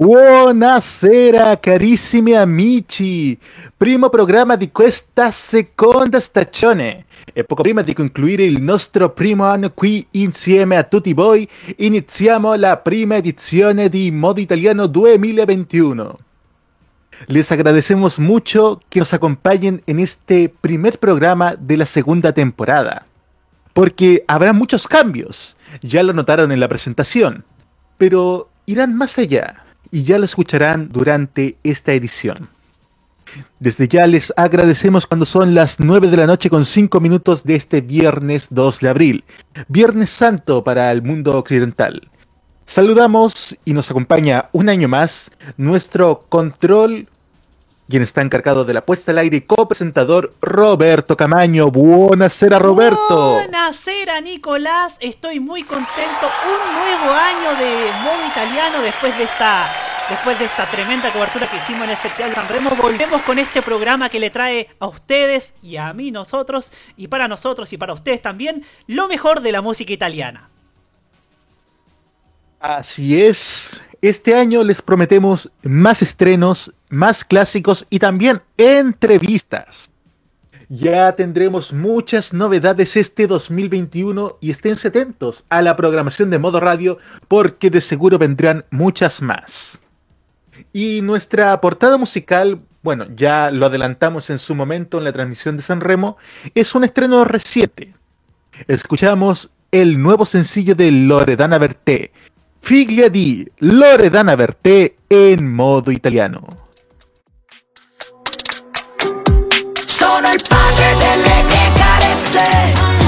Buonasera carissimi amici, primo programma di questa seconda stagione. E poco prima di concluire il nostro primo anno qui insieme a tutti voi iniziamo la prima edizione di Modo Italiano 2021. Les agradecemos mucho que nos acompañen en este primer programa de la segunda temporada, porque habrá muchos cambios, ya lo notaron en la presentación, pero irán más allá y ya lo escucharán durante esta edición. Desde ya les agradecemos cuando son las 9 de la noche con 5 minutos de este viernes 2 de abril, Viernes Santo para el mundo occidental. Saludamos y nos acompaña un año más nuestro control, quien está encargado de la puesta al aire y copresentador Roberto Camaño. Buenasera Roberto. Buenasera Nicolás, estoy muy contento. Un nuevo año de modo italiano después de esta después de esta tremenda cobertura que hicimos en el Festival San Remo, volvemos con este programa que le trae a ustedes y a mí nosotros, y para nosotros y para ustedes también, lo mejor de la música italiana. Así es, este año les prometemos más estrenos, más clásicos y también entrevistas. Ya tendremos muchas novedades este 2021 y estén atentos a la programación de modo radio porque de seguro vendrán muchas más. Y nuestra portada musical, bueno, ya lo adelantamos en su momento en la transmisión de San Remo, es un estreno reciente. Escuchamos el nuevo sencillo de Loredana Berté, Figlia di Loredana Berté en modo italiano. Sono il padre delle mie carezze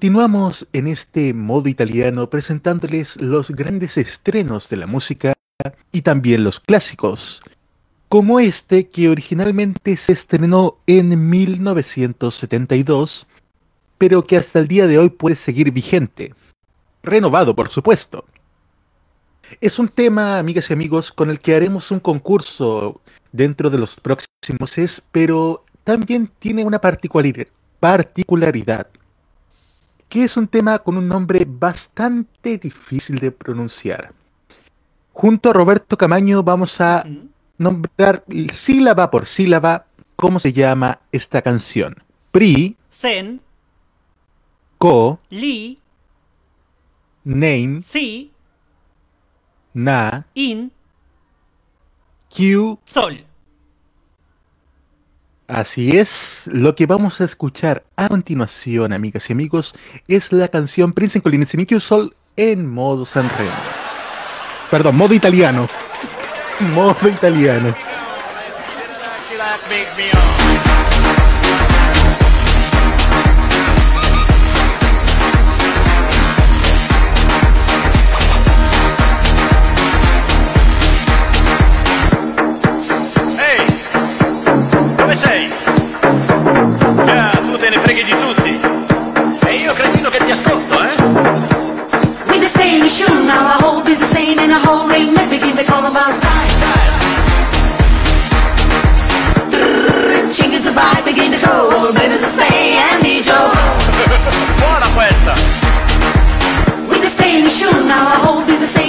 Continuamos en este modo italiano presentándoles los grandes estrenos de la música y también los clásicos, como este que originalmente se estrenó en 1972, pero que hasta el día de hoy puede seguir vigente. Renovado, por supuesto. Es un tema, amigas y amigos, con el que haremos un concurso dentro de los próximos meses, pero también tiene una particularidad, que es un tema con un nombre bastante difícil de pronunciar. Junto a Roberto Camaño vamos a nombrar sílaba por sílaba cómo se llama esta canción. Pri, Sen, Co, Li, Name, Si, Na, In, Q. Sol. Así es, lo que vamos a escuchar a continuación, amigas y amigos, es la canción Prince in Colline Q Sol en modo Sanremo. Perdón, modo italiano. Modo italiano.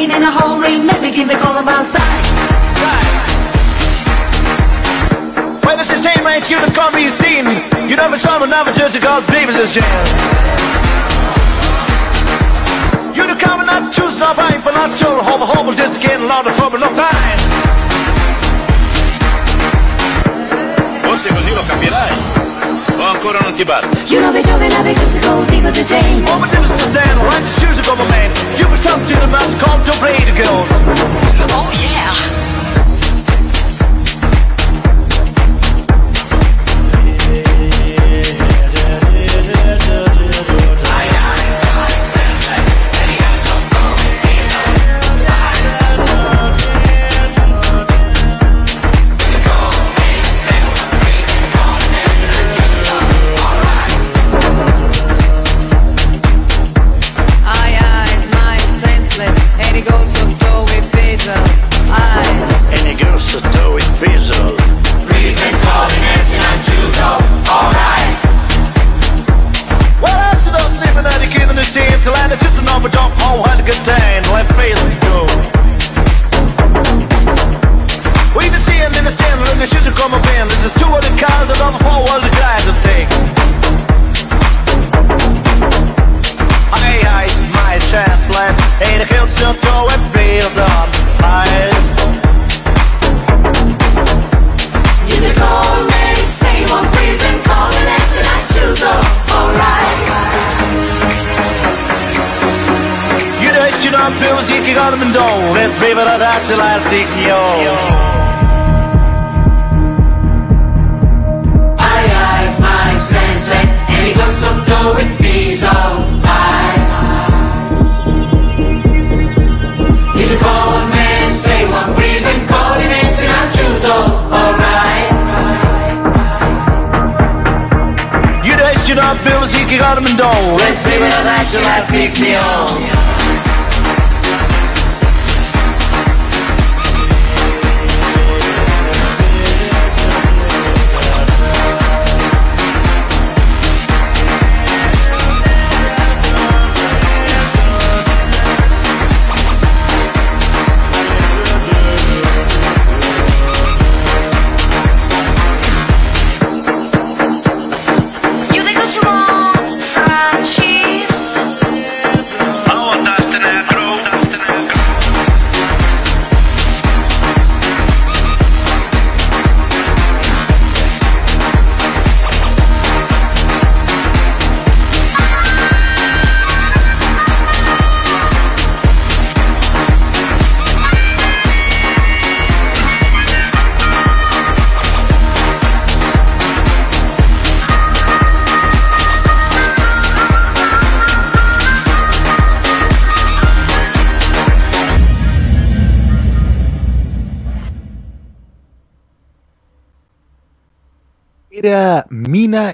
In a whole ring, give the call about style. This is right here, the comedy is Dean. You know, it's all another church of God's believers is jail. You come and not choose not right, but not sure. Hope, hope, just getting loud and trouble, no fine. Forse così lo capirai. O ancora non ti basta? You know the joke and I begin to go deep with the chain. Oh, but this is stand like the shoes of a man. You can come to the mountain called to play the girls. Oh yeah. Baby, dacela al tigno Aye, aye, smile, say, And he with eyes the cold man, say one reason. Coordinates and I choose, oh, alright. Güneş Let's be real, that's your life, pick me oh.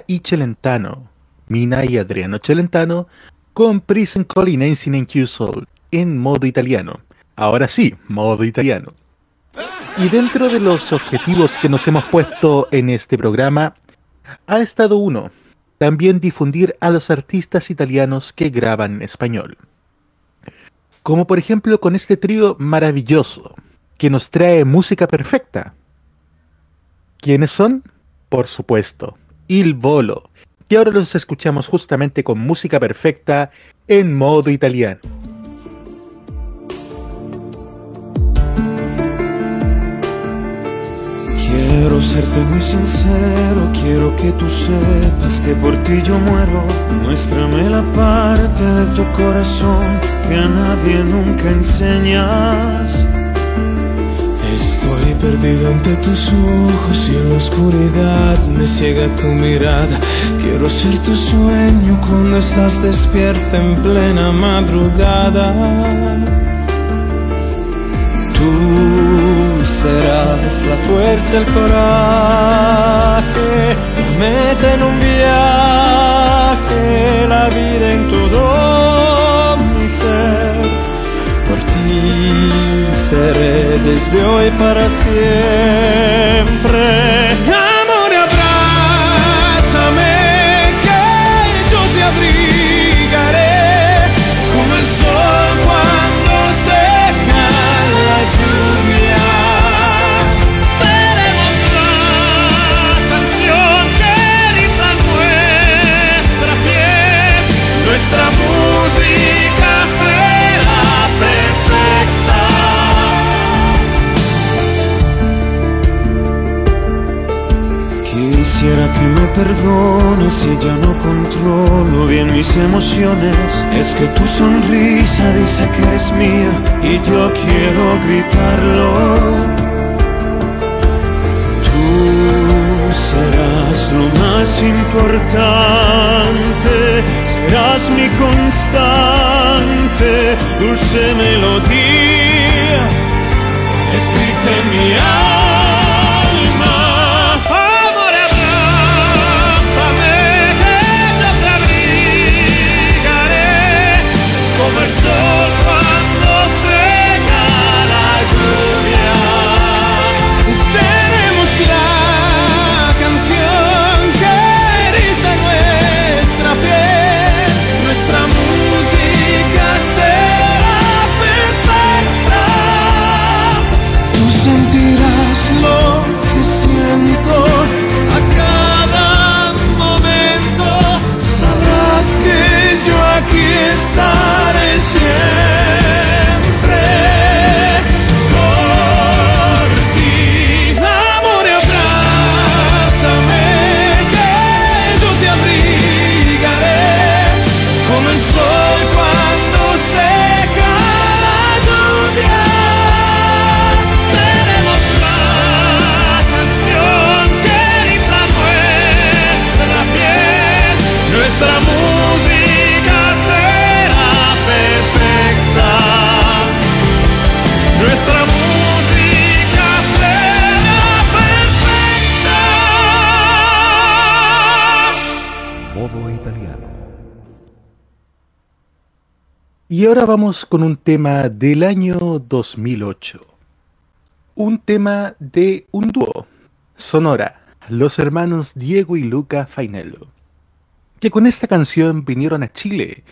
Y Celentano. Mina y Adriano Celentano con Prison Call in Q Soul en modo italiano. Ahora sí, modo italiano. Y dentro de los objetivos que nos hemos puesto en este programa, ha estado uno, también difundir a los artistas italianos que graban en español. Como por ejemplo con este trío maravilloso, que nos trae música perfecta. ¿Quiénes son? Por supuesto, Il Volo, que ahora los escuchamos justamente con música perfecta en modo italiano. Quiero serte muy sincero, quiero que tú sepas que por ti yo muero. Muéstrame la parte de tu corazón que a nadie nunca enseñas. Perdido ante tus ojos y en la oscuridad me ciega tu mirada. Quiero ser tu sueño cuando estás despierta en plena madrugada. Tú serás la fuerza, el coraje, la meta en un viaje, la vida en todo mi ser. Por ti seré desde hoy para siempre. Quisiera que me perdones si ya no controlo bien mis emociones. Es que tu sonrisa dice que eres mía y yo quiero gritarlo. Tú serás lo más importante, serás mi constante, dulce melodía, escrita en mi alma. Y ahora vamos con un tema del año 2008. Un tema de un dúo, Sonora, los hermanos Diego y Luca Fainello, que con esta canción vinieron a Chile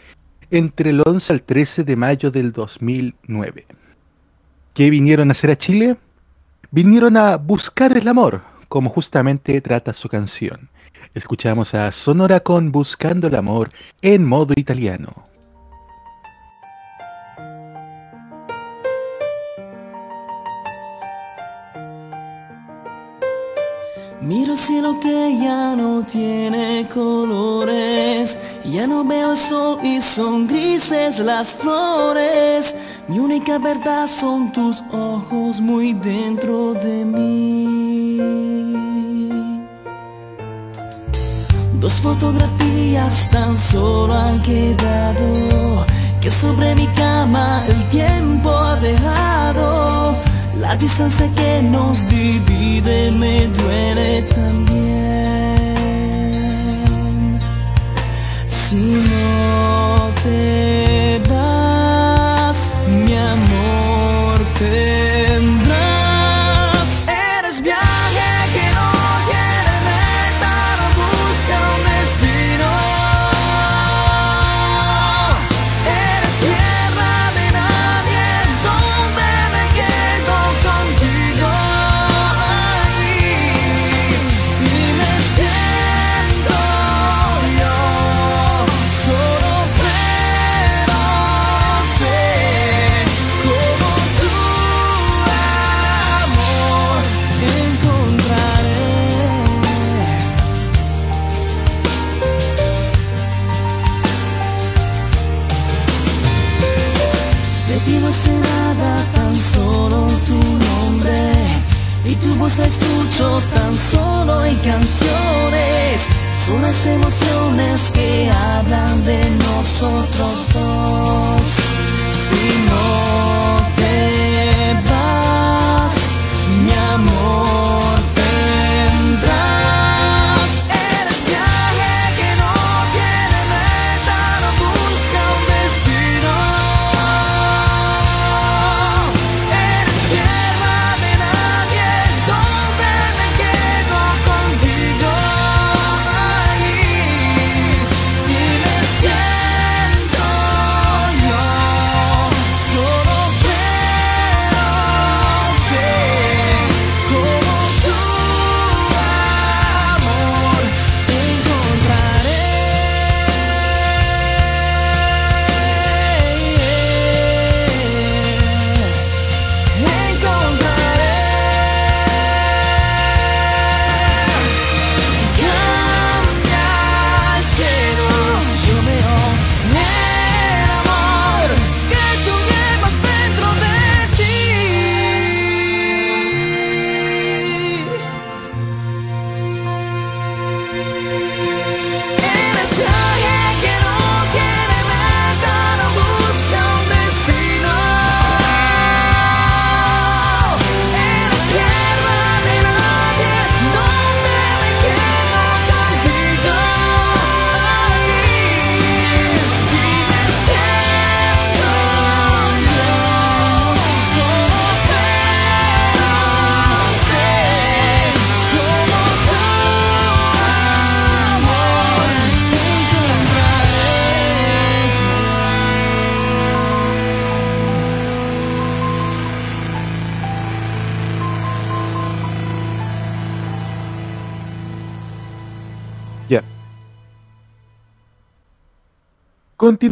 entre el 11 al 13 de mayo del 2009. ¿Qué vinieron a hacer a Chile? Vinieron a buscar el amor, como justamente trata su canción. Escuchamos a Sonora con Buscando el amor en modo italiano. Miro el cielo que ya no tiene colores, ya no veo el sol y son grises las flores. Mi única verdad son tus ojos muy dentro de mí. Dos fotografías tan solo han quedado, que sobre mi cama el tiempo ha dejado. La distancia que nos divide me duele también. Si no te vas, mi amor te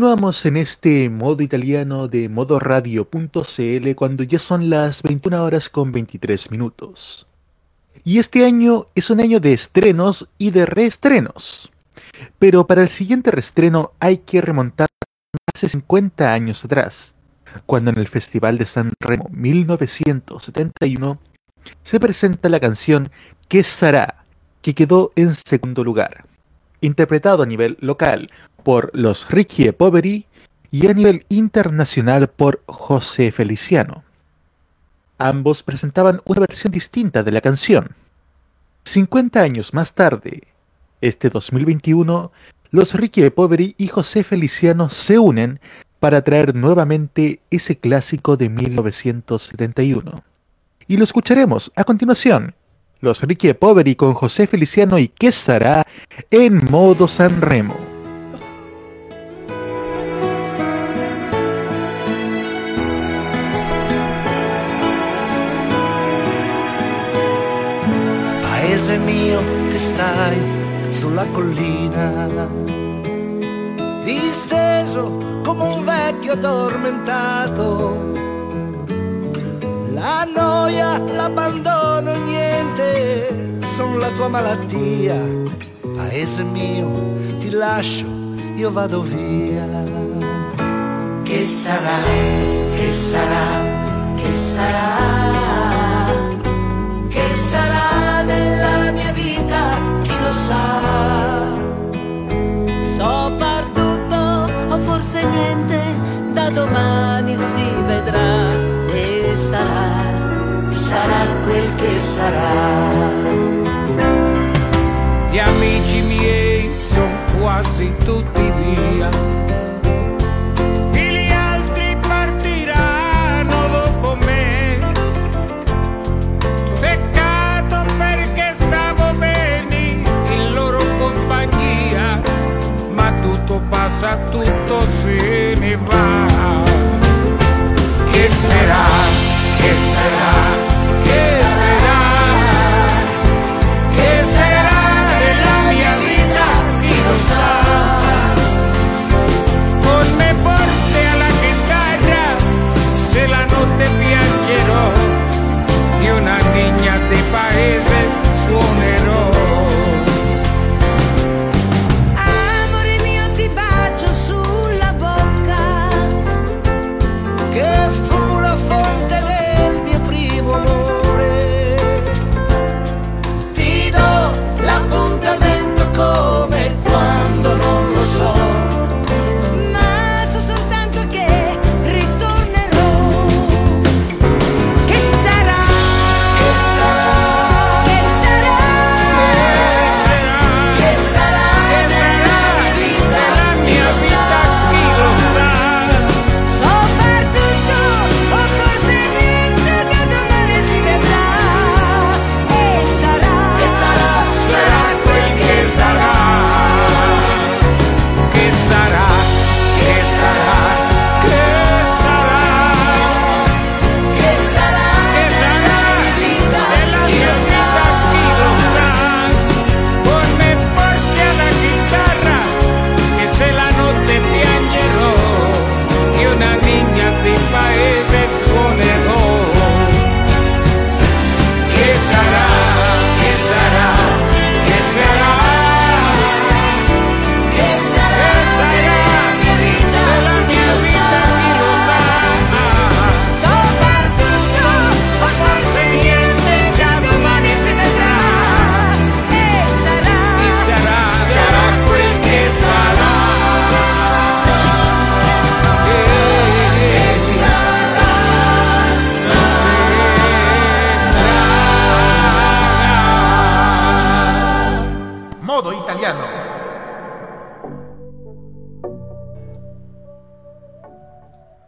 Continuamos en este modo italiano de modoradio.cl cuando ya son las 21 horas con 23 minutos. Y este año es un año de estrenos y de reestrenos. Pero para el siguiente reestreno hay que remontar hace 50 años atrás, cuando en el Festival de San Remo 1971 se presenta la canción ¿Qué será? que quedó en segundo lugar, interpretado a nivel local por los Ricky e Poveri y a nivel internacional por José Feliciano. Ambos presentaban una versión distinta de la canción. 50 años más tarde, este 2021, los Ricky e Poveri y José Feliciano se unen para traer nuevamente ese clásico de 1971. Y lo escucharemos a continuación. Los Ricky Poveri con José Feliciano y qué será en modo San Remo. Paese mio che stai sulla collina, disteso come un vecchio addormentato. La noia, l'abbandono, niente, sono la tua malattia. Paese mio, ti lascio, io vado via. Che sarà, che sarà, che sarà? Che sarà della mia vita, chi lo sa? So far tutto o forse niente, da domani si vedrà sarà. Sarà quel che sarà. Gli amici miei sono quasi tutti via. E gli altri partiranno dopo me. Peccato perché stavo bene in loro compagnia. Ma tutto passa, tutto se ne va. Che sarà? Che sarà? ¿Qué será? ¿Qué será de la miaquita quirosa? Ponme porte a la guitarra, se la no te piangero, y una niña de parece.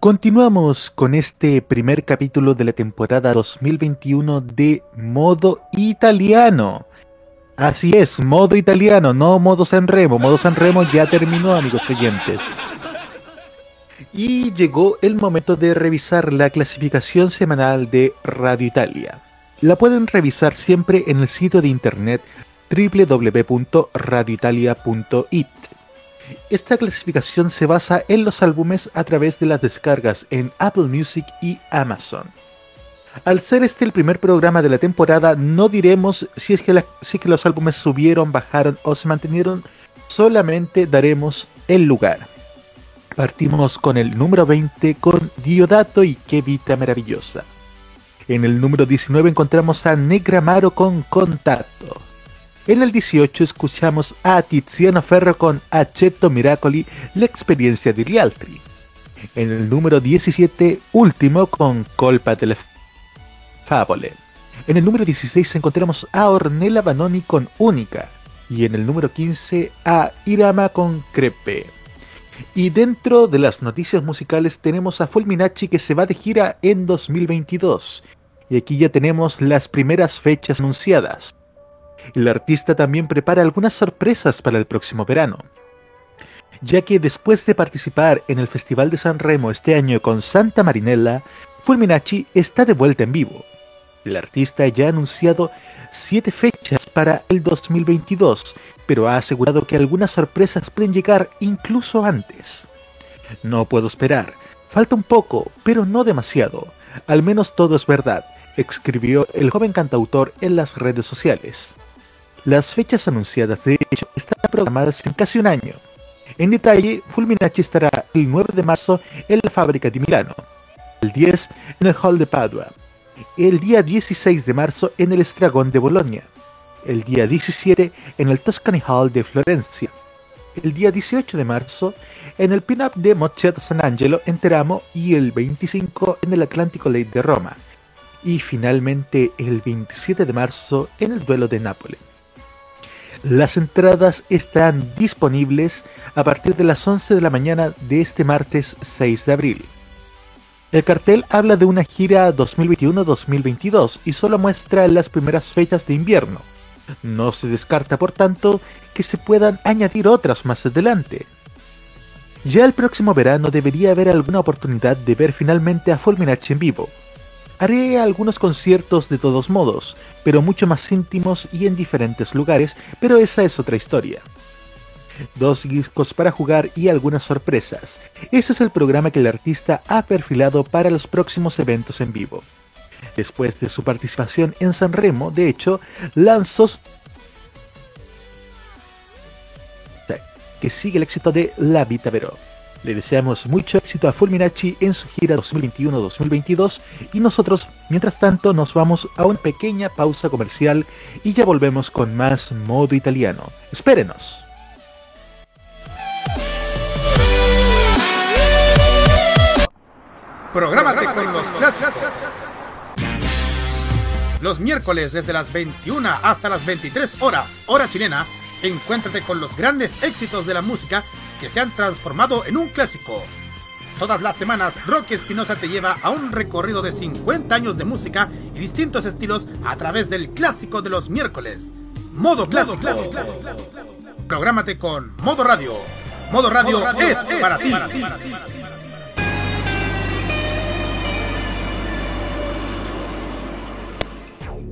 Continuamos con este primer capítulo de la temporada 2021 de modo italiano. Así es, modo italiano, no modo Sanremo. Modo Sanremo ya terminó, amigos oyentes. Y llegó el momento de revisar la clasificación semanal de Radio Italia. La pueden revisar siempre en el sitio de internet www.radioitalia.it. Esta clasificación se basa en los álbumes a través de las descargas en Apple Music y Amazon. Al ser este el primer programa de la temporada, no diremos si es que, los álbumes subieron, bajaron o se mantenieron, solamente daremos el lugar. Partimos con el número 20 con Diodato y Qué Vita Maravillosa. En el número 19 encontramos a Negramaro con Contatto. En el 18 escuchamos a Tiziano Ferro con Accetto Miracoli, la experiencia di gli altri. En el número 17, último con Colpa delle Favole. En el número 16 encontramos a Ornella Vanoni con Única. Y en el número 15 a Irama con Crepe. Y dentro de las noticias musicales tenemos a Fulminacci que se va de gira en 2022. Y aquí ya tenemos las primeras fechas anunciadas. El artista también prepara algunas sorpresas para el próximo verano. Ya que después de participar en el Festival de San Remo este año con Santa Marinella, Fulminacci está de vuelta en vivo. El artista ya ha anunciado siete fechas para el 2022, pero ha asegurado que algunas sorpresas pueden llegar incluso antes. No puedo esperar. Falta un poco, pero no demasiado. Al menos todo es verdad, escribió el joven cantautor en las redes sociales. Las fechas anunciadas, de hecho, están programadas en casi un año. En detalle, Fulminacci estará el 9 de marzo en la fábrica de Milano, el 10 en el Hall de Padua, el día 16 de marzo en el Estragón de Bolonia, el día 17 en el Tuscany Hall de Florencia, el día 18 de marzo en el Pin-Up de Mocciato San Angelo en Teramo y el 25 en el Atlántico Lake de Roma, y finalmente el 27 de marzo en el Duelo de Nápoles. Las entradas estarán disponibles a partir de las 11 de la mañana de este martes 6 de abril. El cartel habla de una gira 2021-2022 y solo muestra las primeras fechas de invierno. No se descarta, por tanto, que se puedan añadir otras más adelante. Ya el próximo verano debería haber alguna oportunidad de ver finalmente a Fulminacci en vivo. Haré algunos conciertos de todos modos, pero mucho más íntimos y en diferentes lugares, pero esa es otra historia. Dos discos para jugar y algunas sorpresas. Ese es el programa que el artista ha perfilado para los próximos eventos en vivo. Después de su participación en San Remo, de hecho, lanzó que sigue el éxito de La Vita Veró. Le deseamos mucho éxito a Fulminacci en su gira 2021-2022 y nosotros, mientras tanto, nos vamos a una pequeña pausa comercial y ya volvemos con más modo italiano. Espérenos. Prográmate con los. Los miércoles desde las 21 hasta las 23 horas, hora chilena, encuéntrate con los grandes éxitos de la música que se han transformado en un clásico. Todas las semanas, Rocky Espinosa te lleva a un recorrido de 50 años de música y distintos estilos a través del clásico de los miércoles. Modo clásico. Prográmate con Modo Radio. Modo Radio, es, para ti.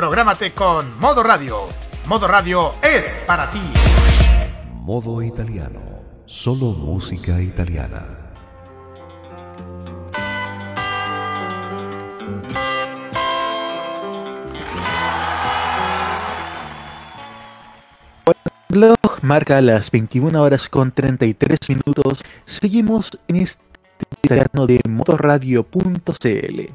Prográmate con Modo Radio. Modo Radio es para ti. Modo italiano. Solo música italiana. Reloj marca las 21 horas con 33 minutos. Seguimos en este italiano de motorradio.cl,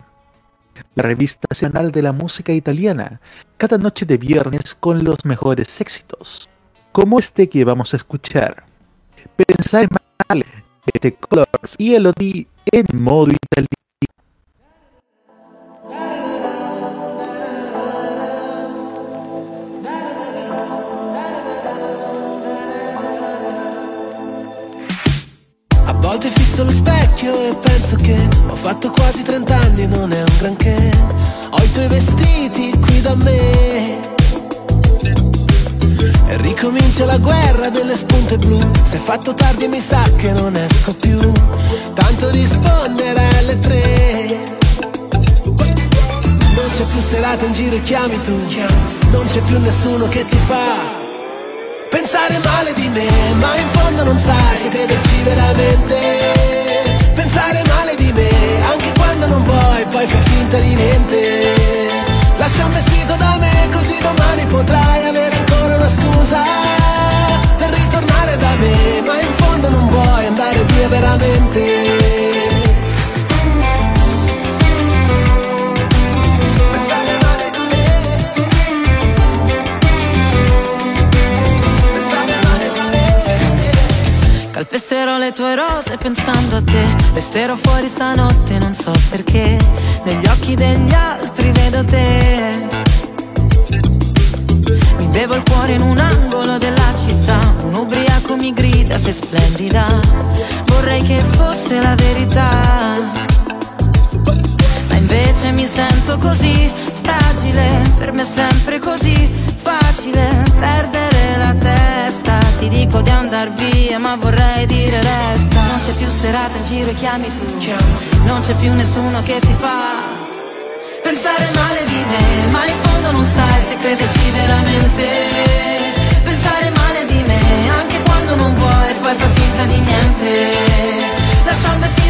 la revista semanal de la música italiana, cada noche de viernes con los mejores éxitos, como este que vamos a escuchar. Pensar mal The Colors y Elodie en modo italiano. Volte fisso lo specchio e penso che ho fatto quasi 30 anni, non è un granché. Ho i tuoi vestiti qui da me. E ricomincia la guerra delle spunte blu. Se è fatto tardi mi sa che non esco più. Tanto rispondere alle tre. Non c'è più serata in giro e chiami tu. Non c'è più nessuno che ti fa Pensare male di me, ma in fondo non sai se crederci veramente. Pensare male di me, anche quando non vuoi, poi fai finta di niente. Lascia un vestito da me, così domani potrai avere ancora una scusa per ritornare da me, ma in fondo non vuoi andare via veramente. Le tue rose pensando a te. Resterò fuori stanotte, non so perché. Negli occhi degli altri vedo te. Mi bevo il cuore in un angolo della città. Un ubriaco mi grida, sei splendida Vorrei che fosse la verità. Ma invece mi sento così fragile. Per me è sempre così facile perdere Ti dico di andar via ma vorrei dire resta. Non c'è più serata in giro e chiami tu. Non c'è più nessuno che ti fa Pensare male di me. Ma in fondo non sai se crederci veramente. Pensare male di me Anche quando non vuoi poi far finta di niente. Lascia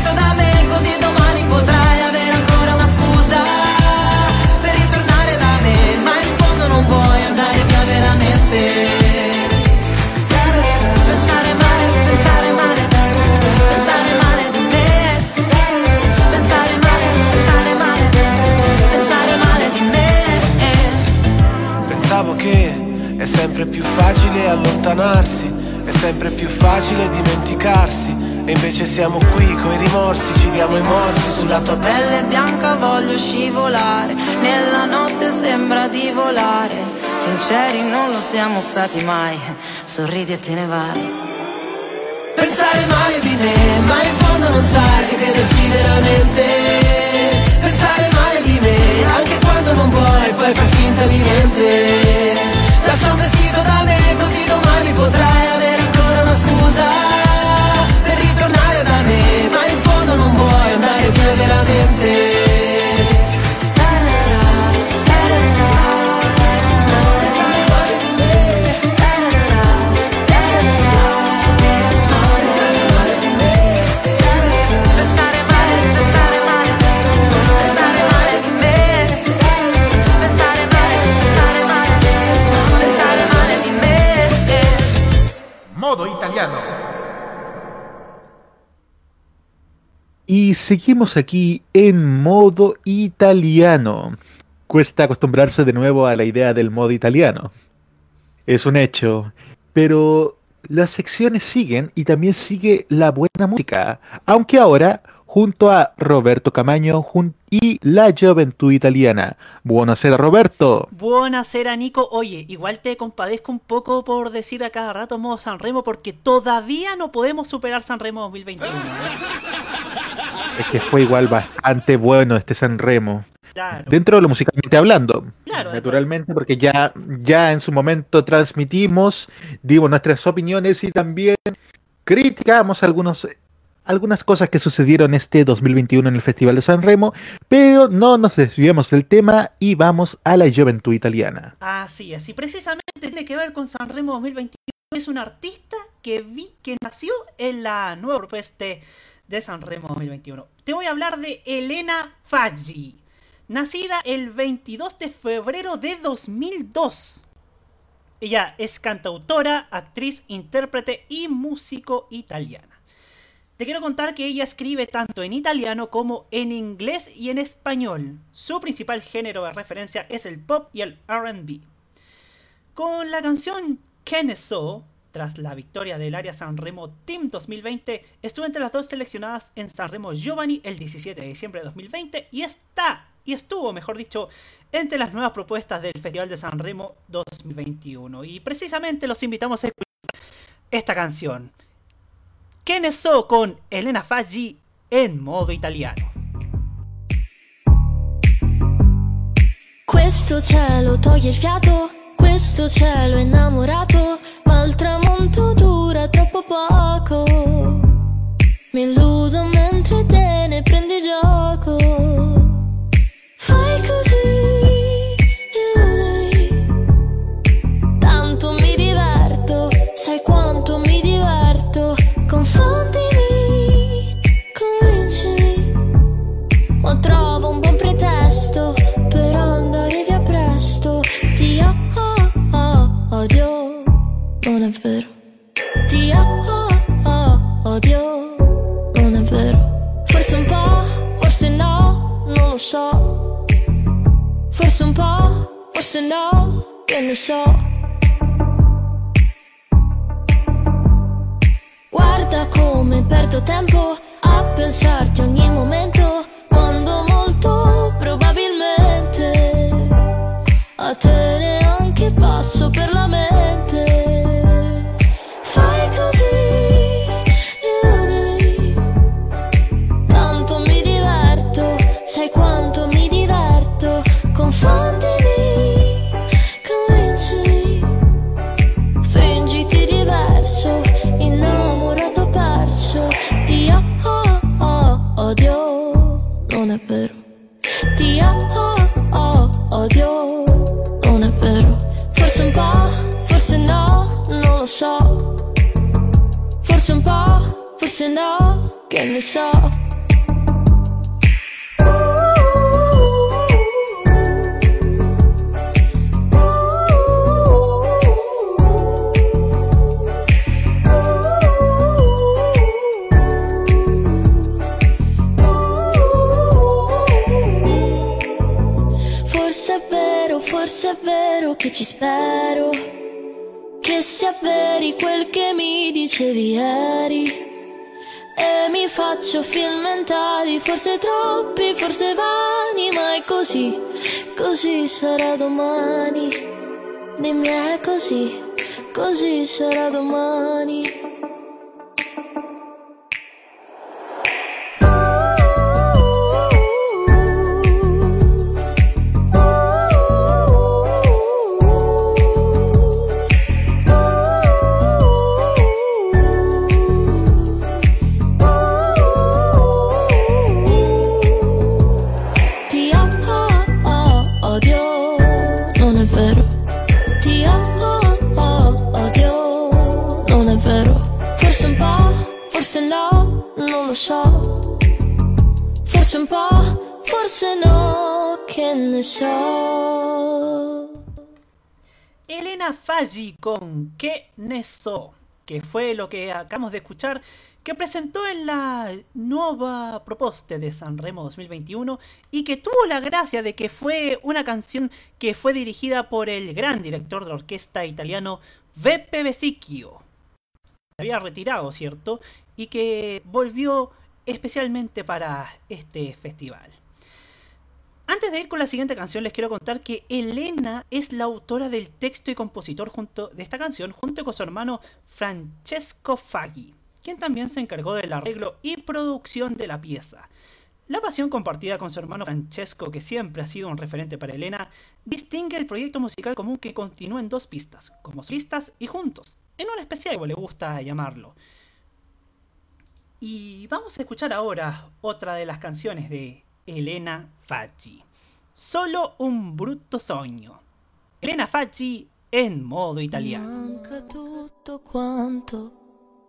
è sempre più facile allontanarsi, è sempre più facile dimenticarsi. E invece siamo qui coi rimorsi, ci diamo i morsi Sulla tua pelle bianca voglio scivolare Nella notte sembra di volare Sinceri non lo siamo stati mai Sorridi e te ne vai Pensare male di me, ma in fondo non sai se crederci veramente. Pensare male di me, anche quando non vuoi, poi fai finta di niente. Lascia un vestito da me, così domani potrai avere ancora una scusa per ritornare da me, ma in fondo non vuoi andare via veramente. Y seguimos aquí en modo italiano. Cuesta acostumbrarse de nuevo a la idea del modo italiano. Es un hecho. Pero las secciones siguen y también sigue la buena música. Aunque ahora junto a Roberto Camaño y la Juventud Italiana. Buonasera Roberto. Buenasera, Nico. Oye, igual te compadezco un poco por decir a cada rato modo San Remo, porque todavía no podemos superar San Remo 2021. Es que fue igual bastante bueno este San Remo. Claro. Dentro de lo musicalmente hablando. Claro, Naturalmente, porque ya, ya en su momento transmitimos, dimos nuestras opiniones y también criticamos algunos, algunas cosas que sucedieron este 2021 en el Festival de San Remo, pero no nos desviemos del tema y vamos a la juventud italiana. Así es, y precisamente tiene que ver con San Remo 2021. Es un artista que vi que nació en la nueva propuesta de San Remo 2021. Te voy a hablar de Elena Faggi, nacida el 22 de febrero de 2002. Ella es cantautora, actriz, intérprete y músico italiana. Te quiero contar que ella escribe tanto en italiano como en inglés y en español. Su principal género de referencia es el pop y el RB. Con la canción So, tras la victoria del área Sanremo Team 2020, estuvo entre las dos seleccionadas en Sanremo Giovanni el 17 de diciembre de 2020 y está, y estuvo, mejor dicho, entre las nuevas propuestas del Festival de Sanremo 2021. Y precisamente los invitamos a escuchar esta canción. Che ne so con Elena Faggi in modo italiano. Troppo poco. Mi illudo mentre te ne prendi gioco. So. Forse un po', forse no, che ne so. Guarda come perdo tempo a pensarti ogni momento, che ne so. Forse è vero, forse è vero che ci spero. Che sia veri quel che mi dicevi ieri. E mi faccio film mentali, forse troppi, forse vani, ma è così, così sarà domani. Dimmi è così, così sarà domani. Con ¿Qué Neso? Que fue lo que acabamos de escuchar, que presentó en la nueva propuesta de Sanremo 2021 y que tuvo la gracia de que fue una canción que fue dirigida por el gran director de orquesta italiano Beppe Vesicchio. Se había retirado, ¿cierto? Y que volvió especialmente para este festival. Antes de ir con la siguiente canción, les quiero contar que Elena es la autora del texto y compositor junto de esta canción, junto con su hermano Francesco Faggi, quien también se encargó del arreglo y producción de la pieza. La pasión compartida con su hermano Francesco, que siempre ha sido un referente para Elena, distingue el proyecto musical común que continúa en dos pistas, como solistas y juntos, en una especial como le gusta llamarlo. Y vamos a escuchar ahora otra de las canciones de Elena Faggi. Solo un brutto sogno. Elena Faggi in modo italiano. Manca tutto quanto,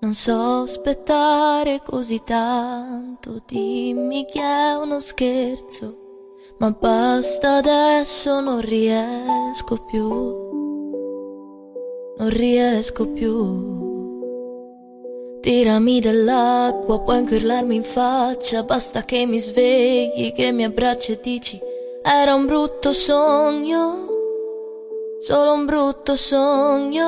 non so aspettare così tanto. Dimmi che è uno scherzo, ma basta adesso, non riesco più. non riesco più. Tirami dell'acqua, puoi anche urlarmi in faccia, basta che mi svegli, che mi abbracci e dici era un brutto sogno, solo un brutto sogno.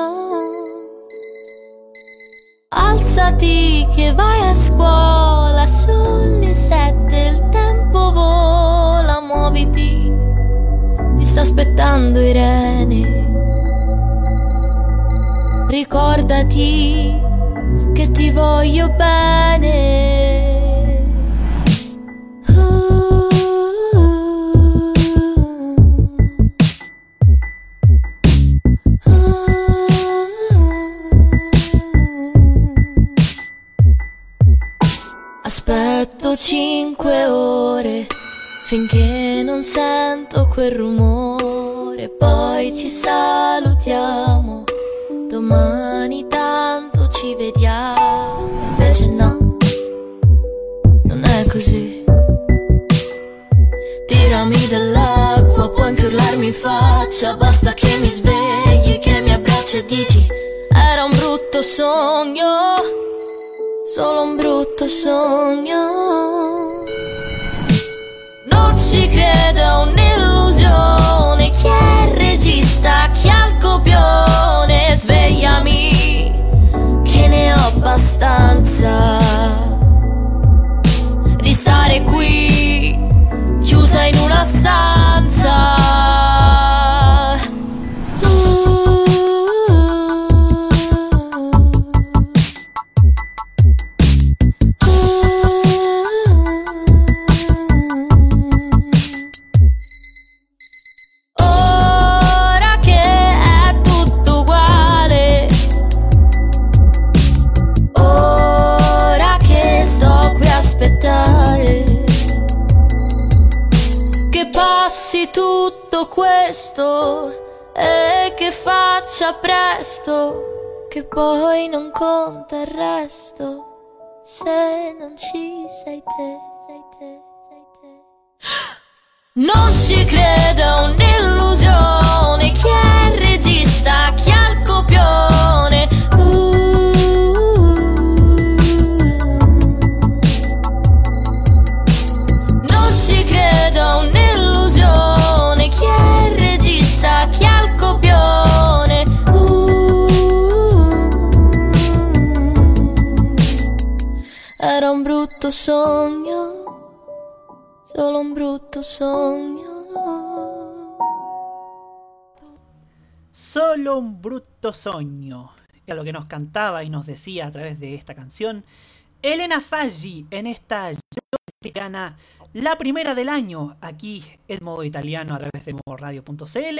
Alzati che vai a scuola, sulle sette il tempo vola, muoviti, ti sta aspettando Irene. Ricordati che ti voglio bene. Aspetto cinque ore finché non sento quel rumore, poi ci salutiamo. Domani tanto ci vediamo, invece no, non è così. Tirami dell'acqua, puoi anche urlarmi in faccia, basta che mi svegli, che mi abbracci e dici era un brutto sogno, solo un brutto sogno. Non ci credo, è un'illusione. Chi è il regista? Chi ha il copione? Poi non conta il resto se non ci sei te, sei te, sei te. Non ci credo, è un'illusione. Brutto sogno, solo un brutto sogno. Solo un bruto sueño. Era lo que nos cantaba y nos decía a través de esta canción Elena Faggi en esta italiana, la primera del año, aquí en modo italiano a través de modoradio.cl,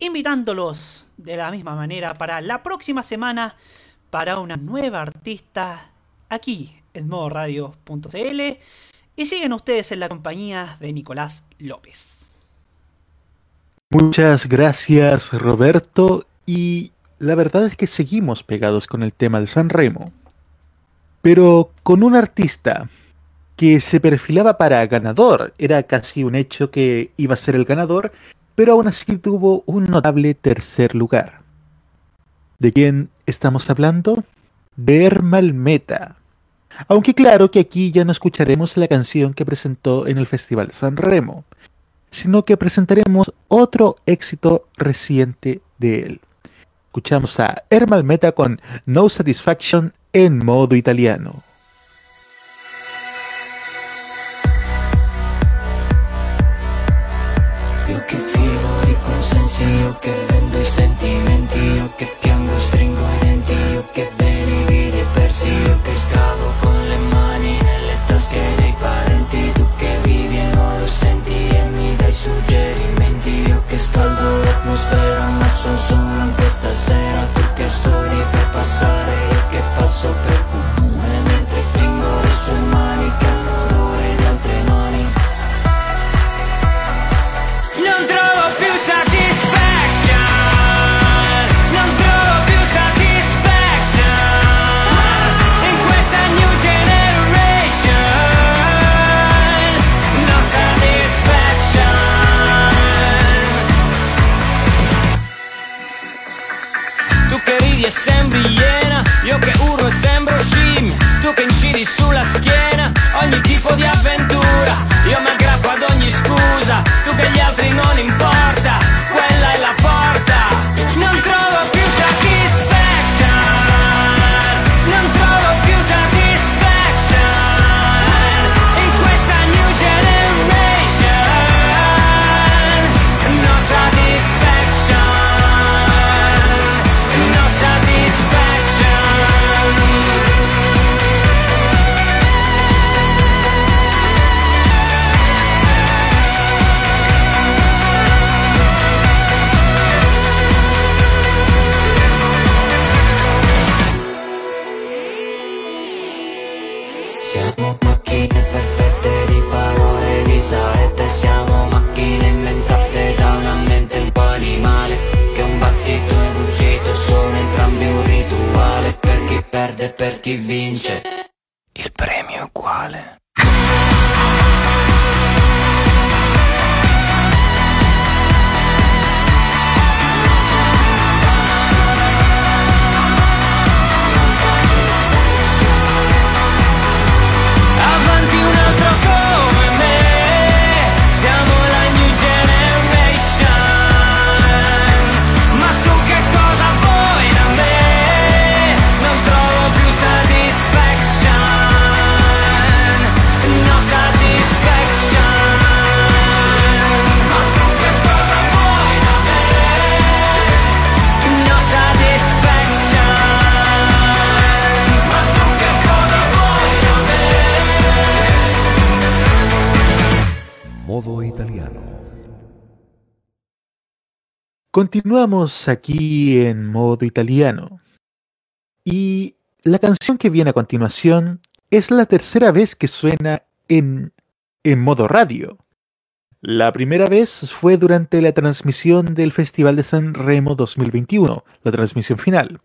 invitándolos de la misma manera para la próxima semana para una nueva artista aquí en modoradio.cl y siguen ustedes en la compañía de Nicolás López. Muchas gracias Roberto y la verdad es que seguimos pegados con el tema de San Remo, pero con un artista que se perfilaba para ganador, era casi un hecho que iba a ser el ganador, pero aún así tuvo un notable tercer lugar. ¿De quién estamos hablando? De Ermal Meta. Aunque claro que aquí ya no escucharemos la canción que presentó en el Festival San Remo, sino que presentaremos otro éxito reciente de él. Escuchamos a Ermal Meta con No Satisfaction en modo italiano. L'atmosfera ma sono solo anche stasera, tu che studi per passare, io che passo per Io che urlo e sembro scimmia Tu che incidi sulla schiena Ogni tipo di avventura. Io mi aggrappo ad ogni scusa Tu che gli altri non importa. Continuamos aquí en modo italiano. Y la canción que viene a continuación es la tercera vez que suena en, en modo radio. La primera vez fue durante la transmisión del Festival de San Remo 2021, la transmisión final.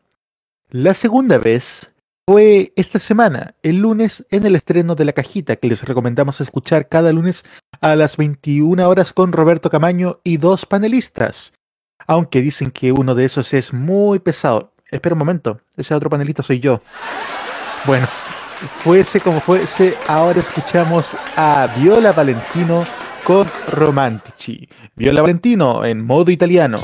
La segunda vez fue esta semana, el lunes, en el estreno de La Cajita, que les recomendamos escuchar cada lunes a las 21 horas con Roberto Camaño y dos panelistas. Aunque dicen que uno de esos es muy pesado. Espera un momento, ese otro panelista soy yo. Bueno, fuese como fuese, ahora escuchamos a Viola Valentino con Romantici. Viola Valentino en modo italiano.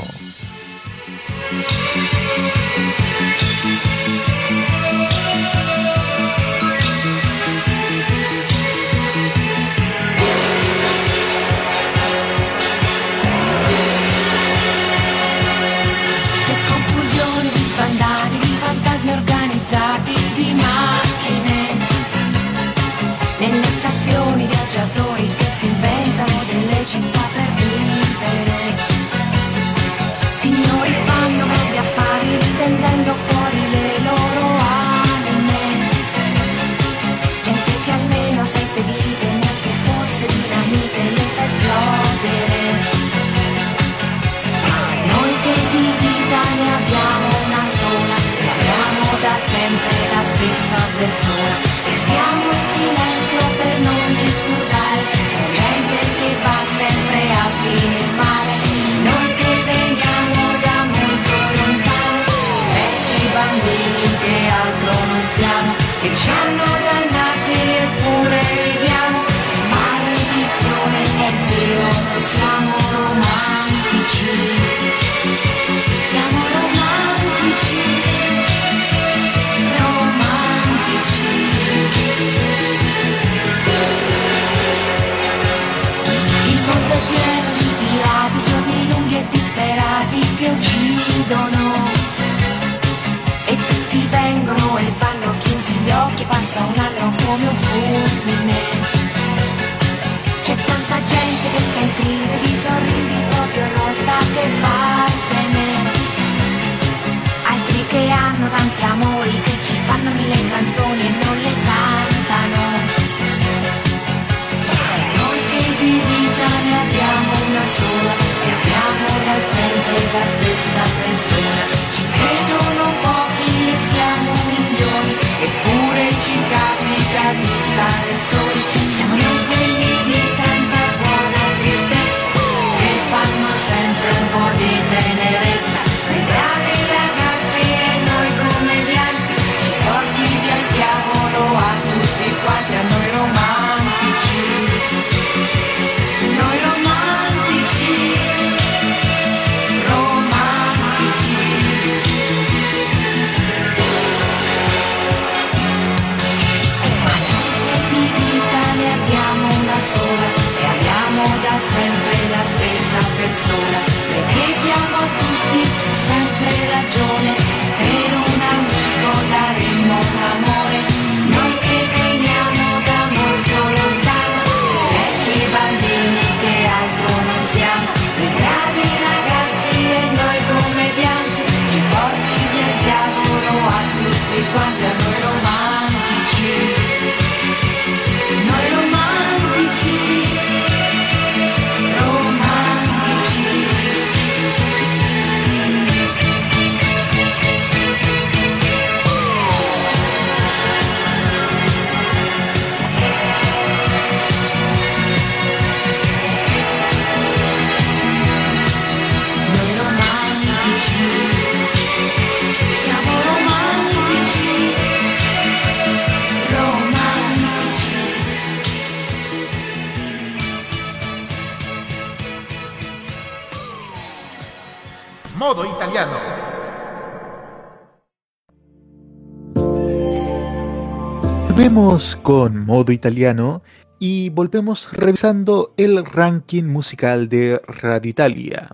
Volvemos con modo italiano y volvemos revisando el ranking musical de Radio Italia.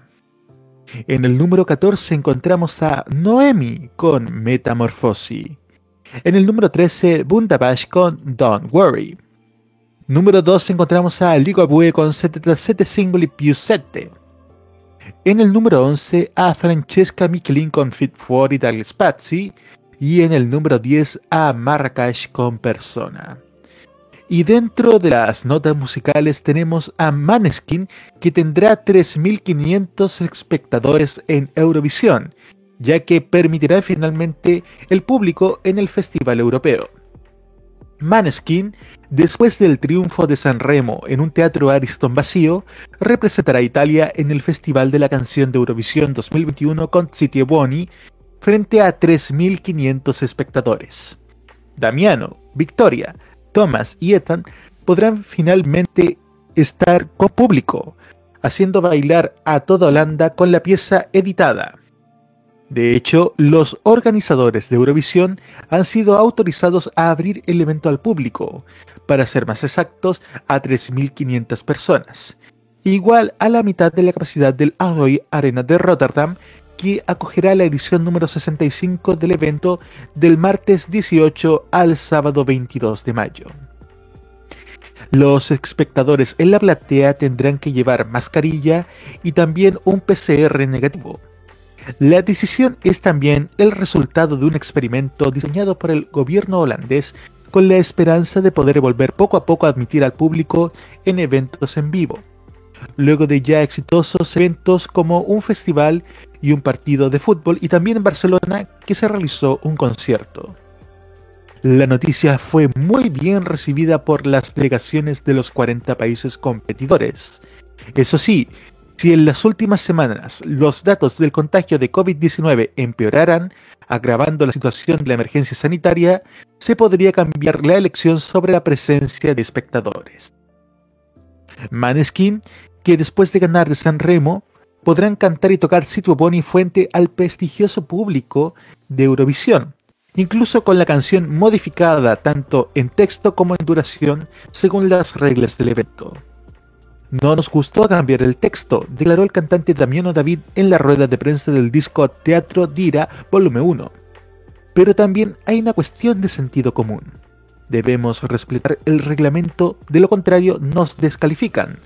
En el número 14 encontramos a Noemi con Metamorfosi. En el número 13, Bundabash con Don't Worry. Número 12 encontramos a Ligabue con 77 singoli più 7. En el número 11 a Francesca Michelin con Fit Fuori dagli Spazi. Y en el número 10 a Marrakech con Persona. Y dentro de las notas musicales tenemos a Maneskin, que tendrá 3.500 espectadores en Eurovisión, ya que permitirá finalmente el público en el Festival Europeo. Maneskin, después del triunfo de San Remo en un teatro Ariston vacío, representará a Italia en el Festival de la Canción de Eurovisión 2021 con City Buoni frente a 3.500 espectadores. Damiano, Victoria, Thomas y Ethan podrán finalmente estar con público, haciendo bailar a toda Holanda con la pieza editada. De hecho, los organizadores de Eurovisión han sido autorizados a abrir el evento al público, para ser más exactos, a 3.500 personas, igual a la mitad de la capacidad del Ahoy Arena de Rotterdam, que acogerá la edición número 65 del evento del martes 18 al sábado 22 de mayo. Los espectadores en la platea tendrán que llevar mascarilla y también un PCR negativo. La decisión es también el resultado de un experimento diseñado por el gobierno holandés con la esperanza de poder volver poco a poco a admitir al público en eventos en vivo, luego de ya exitosos eventos como un festival y un partido de fútbol y también en Barcelona que se realizó un concierto. La noticia fue muy bien recibida por las delegaciones de los 40 países competidores. Eso sí, si en las últimas semanas los datos del contagio de COVID-19 empeoraran, agravando la situación de la emergencia sanitaria, se podría cambiar la elección sobre la presencia de espectadores. Maneskin, que después de ganar San Remo, podrán cantar y tocar Situ Boni fuente al prestigioso público de Eurovisión, incluso con la canción modificada tanto en texto como en duración según las reglas del evento. No nos gustó cambiar el texto, declaró el cantante Damiano David en la rueda de prensa del disco Teatro Dira Volumen 1. Pero también hay una cuestión de sentido común. Debemos respetar el reglamento, de lo contrario nos descalifican.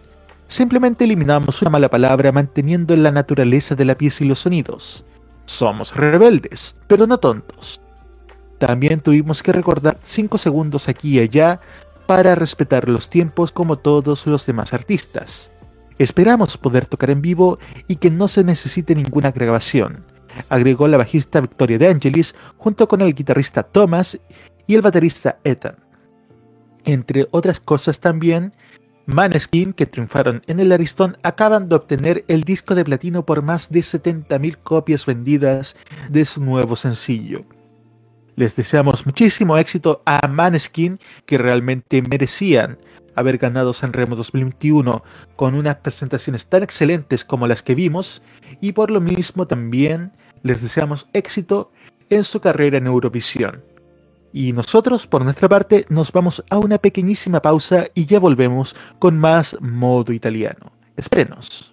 Simplemente eliminamos una mala palabra manteniendo la naturaleza de la pieza y los sonidos. Somos rebeldes, pero no tontos. También tuvimos que recordar 5 segundos aquí y allá para respetar los tiempos como todos los demás artistas. Esperamos poder tocar en vivo y que no se necesite ninguna grabación, agregó la bajista Victoria de Angelis junto con el guitarrista Thomas y el baterista Ethan. Entre otras cosas también, Maneskin, que triunfaron en el Aristón, acaban de obtener el disco de platino por más de 70.000 copias vendidas de su nuevo sencillo. Les deseamos muchísimo éxito a Maneskin, que realmente merecían haber ganado Sanremo 2021 con unas presentaciones tan excelentes como las que vimos, y por lo mismo también les deseamos éxito en su carrera en Eurovisión. Y nosotros, por nuestra parte, nos vamos a una pequeñísima pausa y ya volvemos con más modo italiano. Espérenos.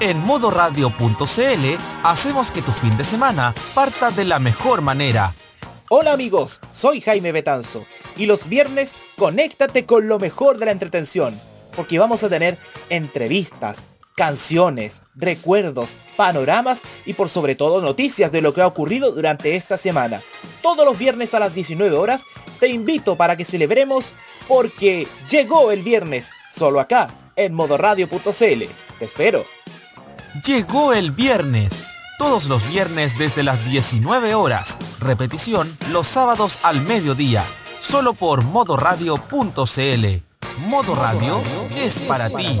En modoradio.cl hacemos que tu fin de semana parta de la mejor manera. Hola amigos, soy Jaime Betanzo y los viernes conéctate con lo mejor de la entretención, porque vamos a tener entrevistas, canciones, recuerdos, panoramas y por sobre todo noticias de lo que ha ocurrido durante esta semana. Todos los viernes a las 19 horas te invito para que celebremos porque llegó el viernes, solo acá, en modoradio.cl. Te espero. Llegó el viernes. Todos los viernes desde las 19 horas. Repetición los sábados al mediodía. Solo por modoradio.cl. Modo Radio es para ti.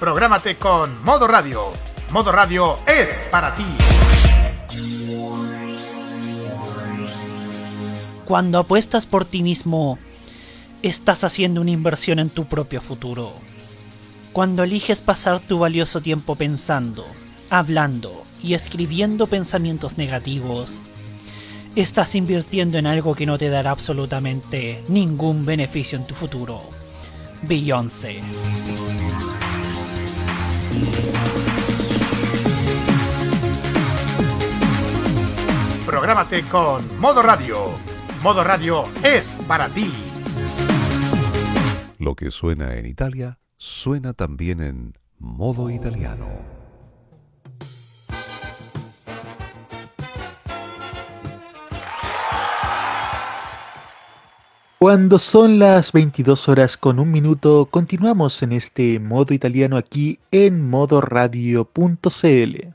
Prográmate con Modo Radio. Modo Radio es para ti. Cuando apuestas por ti mismo, estás haciendo una inversión en tu propio futuro. Cuando eliges pasar tu valioso tiempo pensando, hablando y escribiendo pensamientos negativos, estás invirtiendo en algo que no te dará absolutamente ningún beneficio en tu futuro. Beyoncé. Prográmate con Modo Radio. Modo Radio es para ti. Lo que suena en Italia suena también en modo italiano. Cuando son las 22 horas con un minuto, continuamos en este modo italiano aquí en modoradio.cl.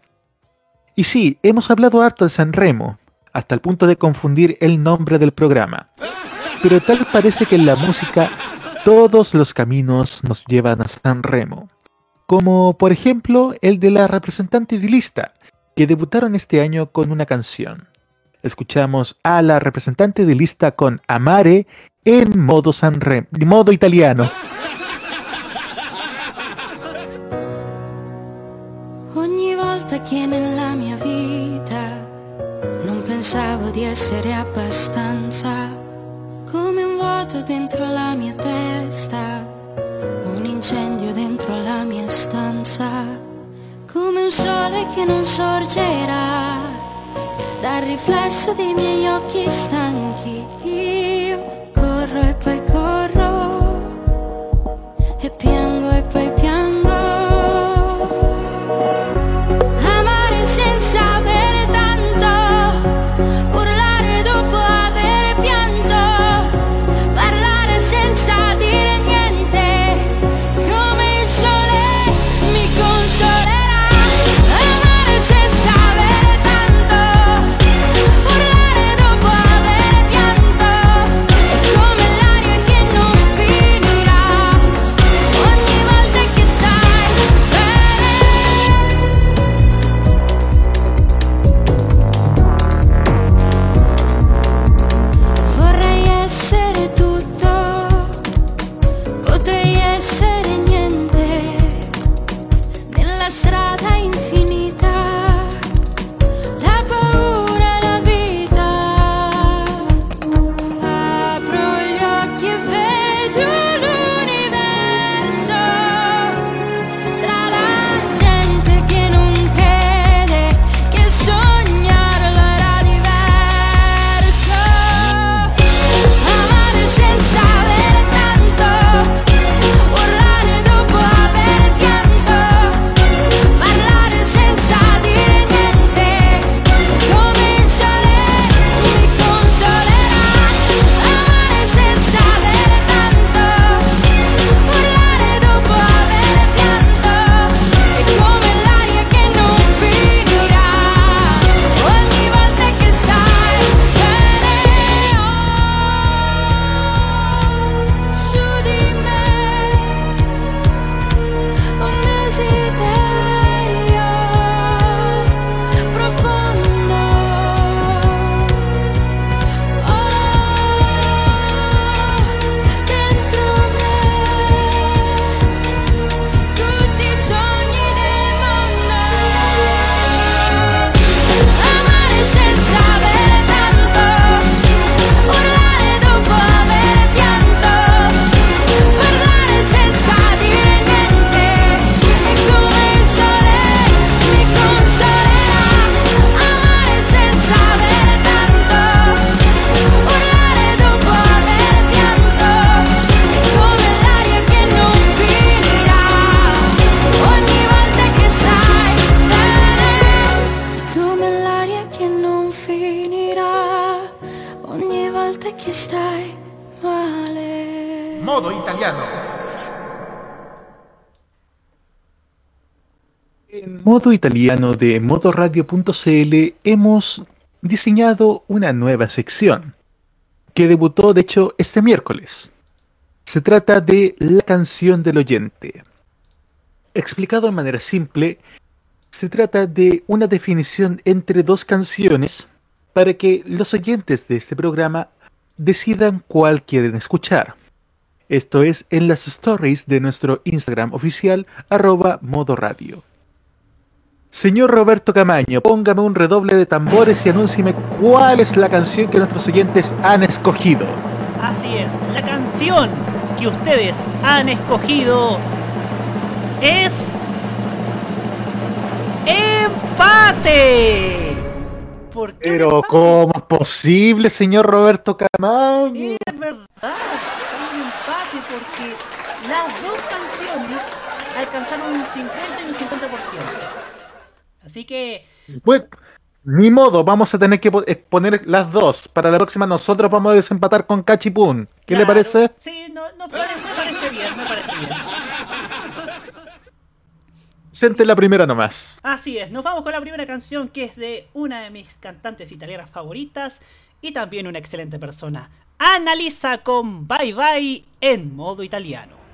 Y sí, hemos hablado harto de San Remo, hasta el punto de confundir el nombre del programa. Pero tal parece que en la música todos los caminos nos llevan a San Remo. Como por ejemplo el de la representante idilista, que debutaron este año con una canción. Escuchamos a la representante idilista con Amare en modo San Remo, modo italiano. Ogni volta di essere abbastanza, come un vuoto dentro la mia testa, un incendio dentro la mia stanza, come un sole che non sorgerà dal riflesso dei miei occhi stanchi. Io corro e poi modo italiano de modoradio.cl hemos diseñado una nueva sección que debutó de hecho este miércoles. Se trata de la canción del oyente. Explicado de manera simple, se trata de una definición entre dos canciones para que los oyentes de este programa decidan cuál quieren escuchar. Esto es en las stories de nuestro Instagram oficial arroba modo radio. Señor Roberto Camaño, póngame un redoble de tambores y anúncieme cuál es la canción que nuestros oyentes han escogido. Así es, la canción que ustedes han escogido es empate. ¿Por qué Pero ¿cómo es posible, señor Roberto Camaño? Es verdad, un empate porque las dos canciones alcanzaron un 50 y un 50%. Así que Bueno, ni modo, vamos a tener que eh, poner las dos. Para la próxima nosotros vamos a desempatar con Cachipún. ¿Qué le parece? Sí, no, no, me parece bien, me parece bien. Sente la primera nomás. Así es, nos vamos con la primera canción que es de una de mis cantantes italianas favoritas y también una excelente persona. Annalisa con Bye Bye en modo italiano.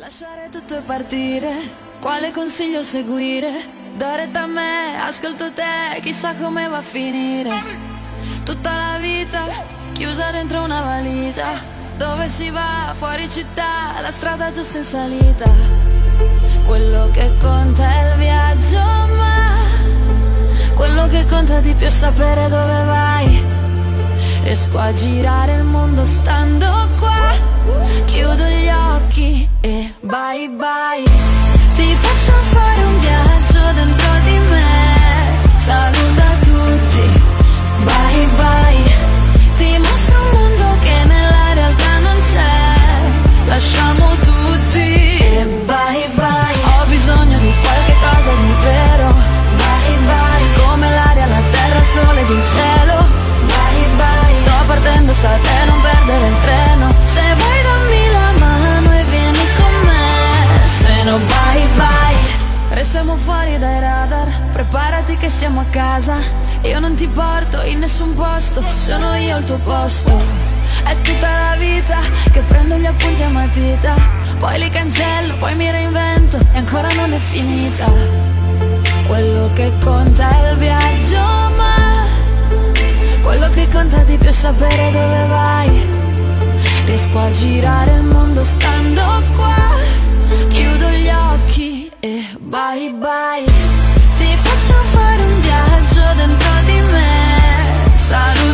Lasciare tutto e partire, quale consiglio seguire? Dare da me, ascolto te, chissà come va a finire. Tutta la vita chiusa dentro una valigia, dove si va, fuori città, la strada giusta in salita. Quello che conta è il viaggio, ma quello che conta di più è sapere dove vai. Riesco a girare il mondo stando qua. Chiudo gli occhi e bye bye. Ti faccio fare un viaggio dentro di me. Saluta tutti Bye bye. Ti mostro un mondo che nella realtà non c'è. Lasciamo tutti e bye bye. Ho bisogno di qualche cosa di vero. Bye bye. Come l'aria, la terra, il sole ed il cielo state non perdere il treno. Se vuoi dammi la mano e vieni con me. Se no bye bye. Restiamo fuori dai radar. Preparati che siamo a casa. Io non ti porto in nessun posto. Sono io al tuo posto. È tutta la vita che prendo gli appunti a matita. Poi li cancello, poi mi reinvento. E ancora non è finita. Quello che conta è il viaggio ma quello che conta di più è sapere dove vai. Riesco a girare il mondo stando qua. Chiudo gli occhi e bye bye. Ti faccio fare un viaggio dentro di me. Saluta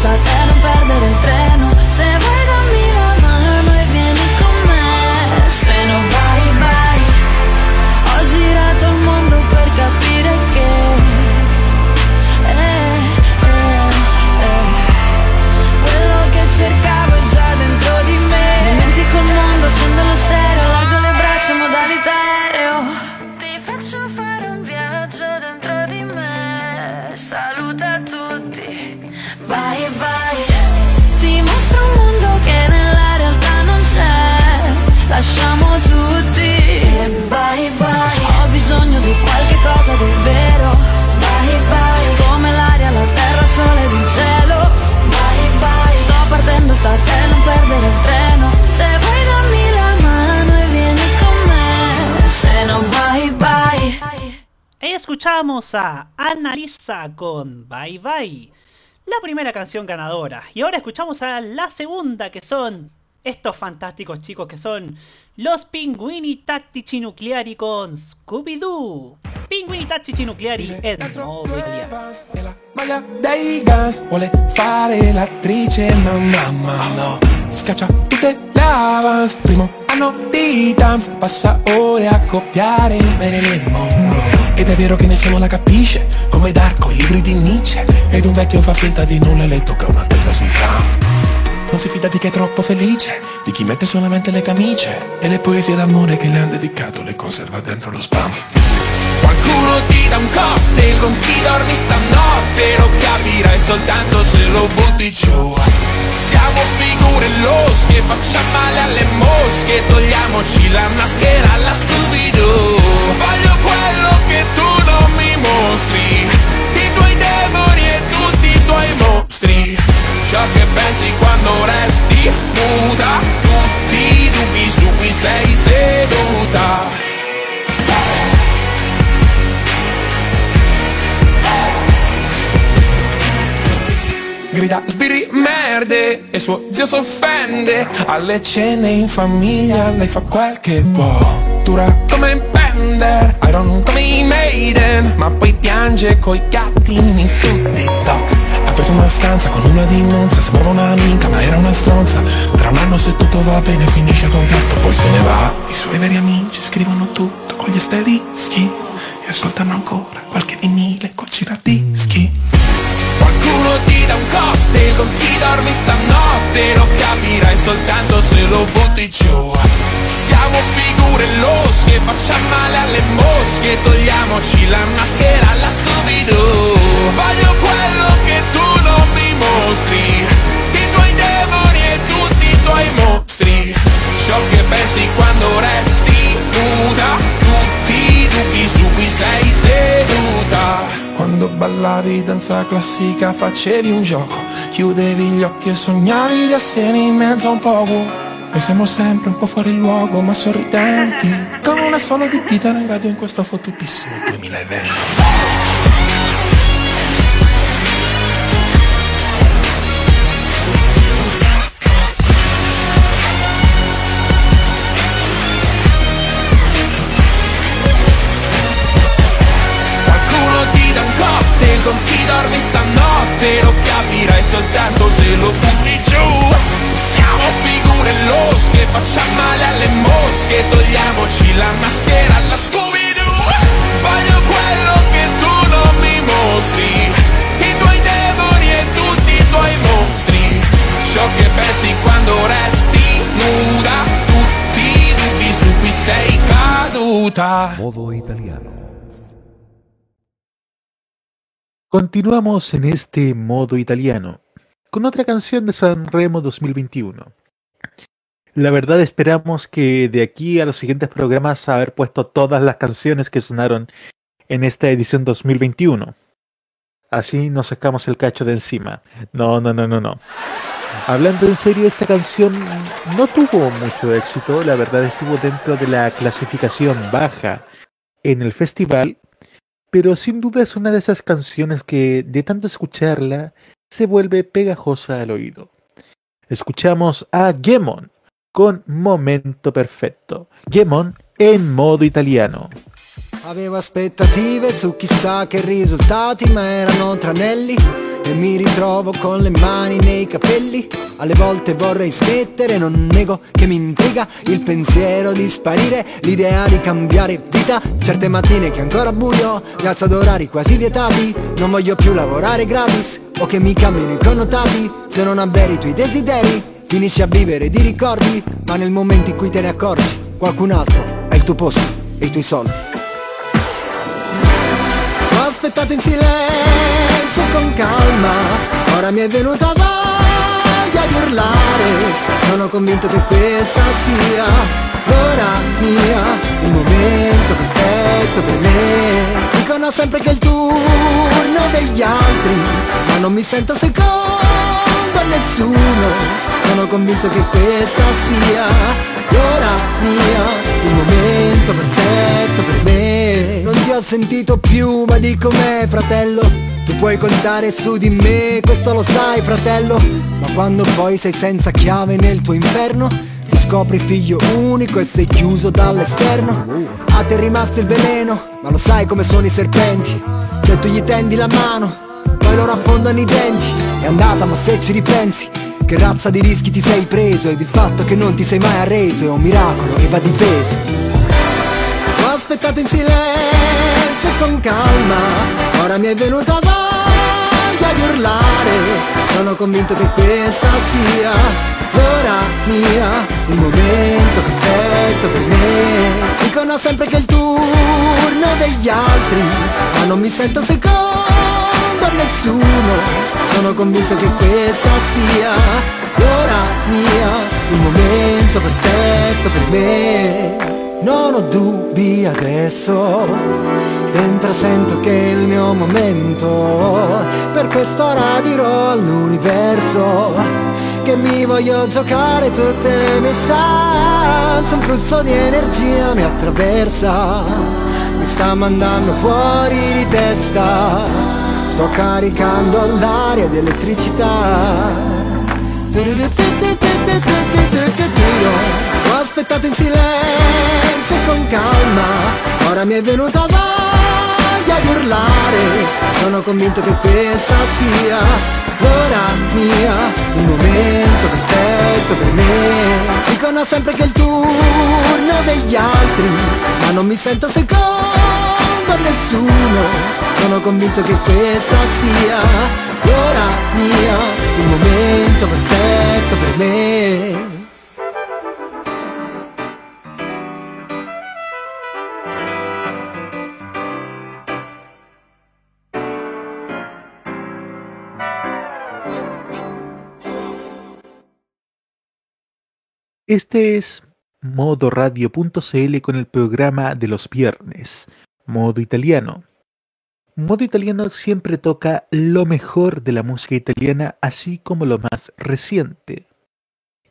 it's not that Escuchamos a Annalisa con Bye Bye, la primera canción ganadora. Y ahora escuchamos a la segunda, que son estos fantásticos chicos que son los Pinguini Tattici Nucleari con Scooby-Doo. Pinguini Tattici Nucleari en modo italiano. maglia dei gas Vuole fare l'attrice ma mamma no Scaccia tutte le avance Primo anno di dance Passa ore a copiare Marilyn Monroe Ed è vero che nessuno la capisce Come Darko, i libri di Nietzsche. Ed un vecchio fa finta di nulla e le tocca una testa sul tram non si fida di chi è troppo felice Di chi mette solamente le camicie E le poesie d'amore che le han dedicato Le conserva dentro lo spam. Qualcuno ti dà un cocktail con chi dormi stanotte Lo capirai soltanto se lo butti giù. Siamo figure losche, facciamo male alle mosche Togliamoci la maschera alla Scooby-Doo. Voglio quello che tu non mi mostri I tuoi demoni e tutti i tuoi mostri Ciò che pensi quando resti muta. Tutti i dubbi su cui sei seduta. Grida sbirri merde e suo zio s'offende. Alle cene in famiglia lei fa quel che può. Dura come un Bender, Iron come i Maiden. Ma poi piange coi gattini su TikTok preso una stanza con una dimonza Sembrava una minca ma era una stronza. Tra un anno se tutto va bene finisce il contratto Poi se ne va. I suoi veri amici scrivono tutto con gli asterischi E ascoltano ancora qualche vinile col giradischi. Qualcuno ti dà un cocktail con chi dormi stanotte Lo capirai soltanto se lo butti giù. Siamo figure losche, facciamo male alle mosche Togliamoci la maschera alla Scooby-Doo. Voglio quello che tu mostri I tuoi demoni e tutti i tuoi mostri. Ciò che pensi quando resti nuda. Tutti i dubbi su cui sei seduta. Quando ballavi danza classica facevi un gioco. Chiudevi gli occhi e sognavi di essere in mezzo a un poco Noi siamo sempre un po' fuori luogo ma sorridenti. Con una sola di chitarra in radio in questo fottutissimo 2020 dormi stanotte Lo capirai soltanto se lo butti giù. Siamo figure losche, facciamo male alle mosche Togliamoci la maschera alla Scooby-Doo. Voglio quello che tu non mi mostri I tuoi demoni e tutti i tuoi mostri. Ciò che pensi quando resti nuda Tutti i dubbi su cui sei caduta. Modo italiano. Continuamos en este modo italiano con otra canción de Sanremo 2021. La verdad esperamos que de aquí a los siguientes programas haber puesto todas las canciones que sonaron en esta edición 2021. Así nos sacamos el cacho de encima. No, no, no, no, no. Hablando en serio, esta canción no tuvo mucho éxito. La verdad estuvo dentro de la clasificación baja en el festival pero sin duda es una de esas canciones que de tanto escucharla se vuelve pegajosa al oído. Escuchamos a Gemon con Momento Perfetto. Gemon en modo italiano. E mi ritrovo con le mani nei capelli. Alle volte vorrei smettere, non nego che mi intriga il pensiero di sparire, l'idea di cambiare vita. Certe mattine che ancora buio, mi alzo ad orari quasi vietati. Non voglio più lavorare gratis o che mi cambino i connotati. Se non avveri i tuoi desideri, finisci a vivere di ricordi, ma nel momento in cui te ne accorgi, qualcun altro ha il tuo posto e i tuoi soldi. Aspettato in silenzio con calma. Ora mi è venuta voglia di urlare. Sono convinto che questa sia l'ora mia Il momento perfetto per me. Dicono sempre che è il turno degli altri Ma non mi sento secondo a nessuno. Sono convinto che questa sia l'ora mia Il momento perfetto per me. Non ti ho sentito più ma dico me fratello. Tu puoi contare su di me, questo lo sai fratello. Ma quando poi sei senza chiave nel tuo inferno Ti scopri figlio unico e sei chiuso dall'esterno. A te è rimasto il veleno, ma lo sai come sono i serpenti. Se tu gli tendi la mano, poi loro affondano i denti. È andata ma se ci ripensi che razza di rischi ti sei preso Ed il fatto che non ti sei mai arreso È un miracolo e va difeso. Ho aspettato in silenzio e con calma Ora mi è venuta voglia di urlare, sono convinto che questa sia l'ora mia, il momento perfetto per me. Dicono sempre che è il turno degli altri, ma non mi sento secondo a nessuno, sono convinto che questa sia l'ora mia, il momento perfetto per me. Non ho dubbi adesso, dentro sento che è il mio momento, per quest'ora dirò all'universo che mi voglio giocare tutte le mie chance, un flusso di energia mi attraversa, mi sta mandando fuori di testa, sto caricando l'aria di elettricità. Ho aspettato in silenzio e con calma, ora mi è venuta voglia di urlare, sono convinto che questa sia l'ora mia, il momento perfetto per me. Dicono sempre che è il turno degli altri, ma non mi sento secondo nessuno, sono convinto che questa sia l'ora mia, il momento perfetto per me. Este es modoradio.cl con el programa de los viernes, modo italiano. Modo italiano siempre toca lo mejor de la música italiana, así como lo más reciente.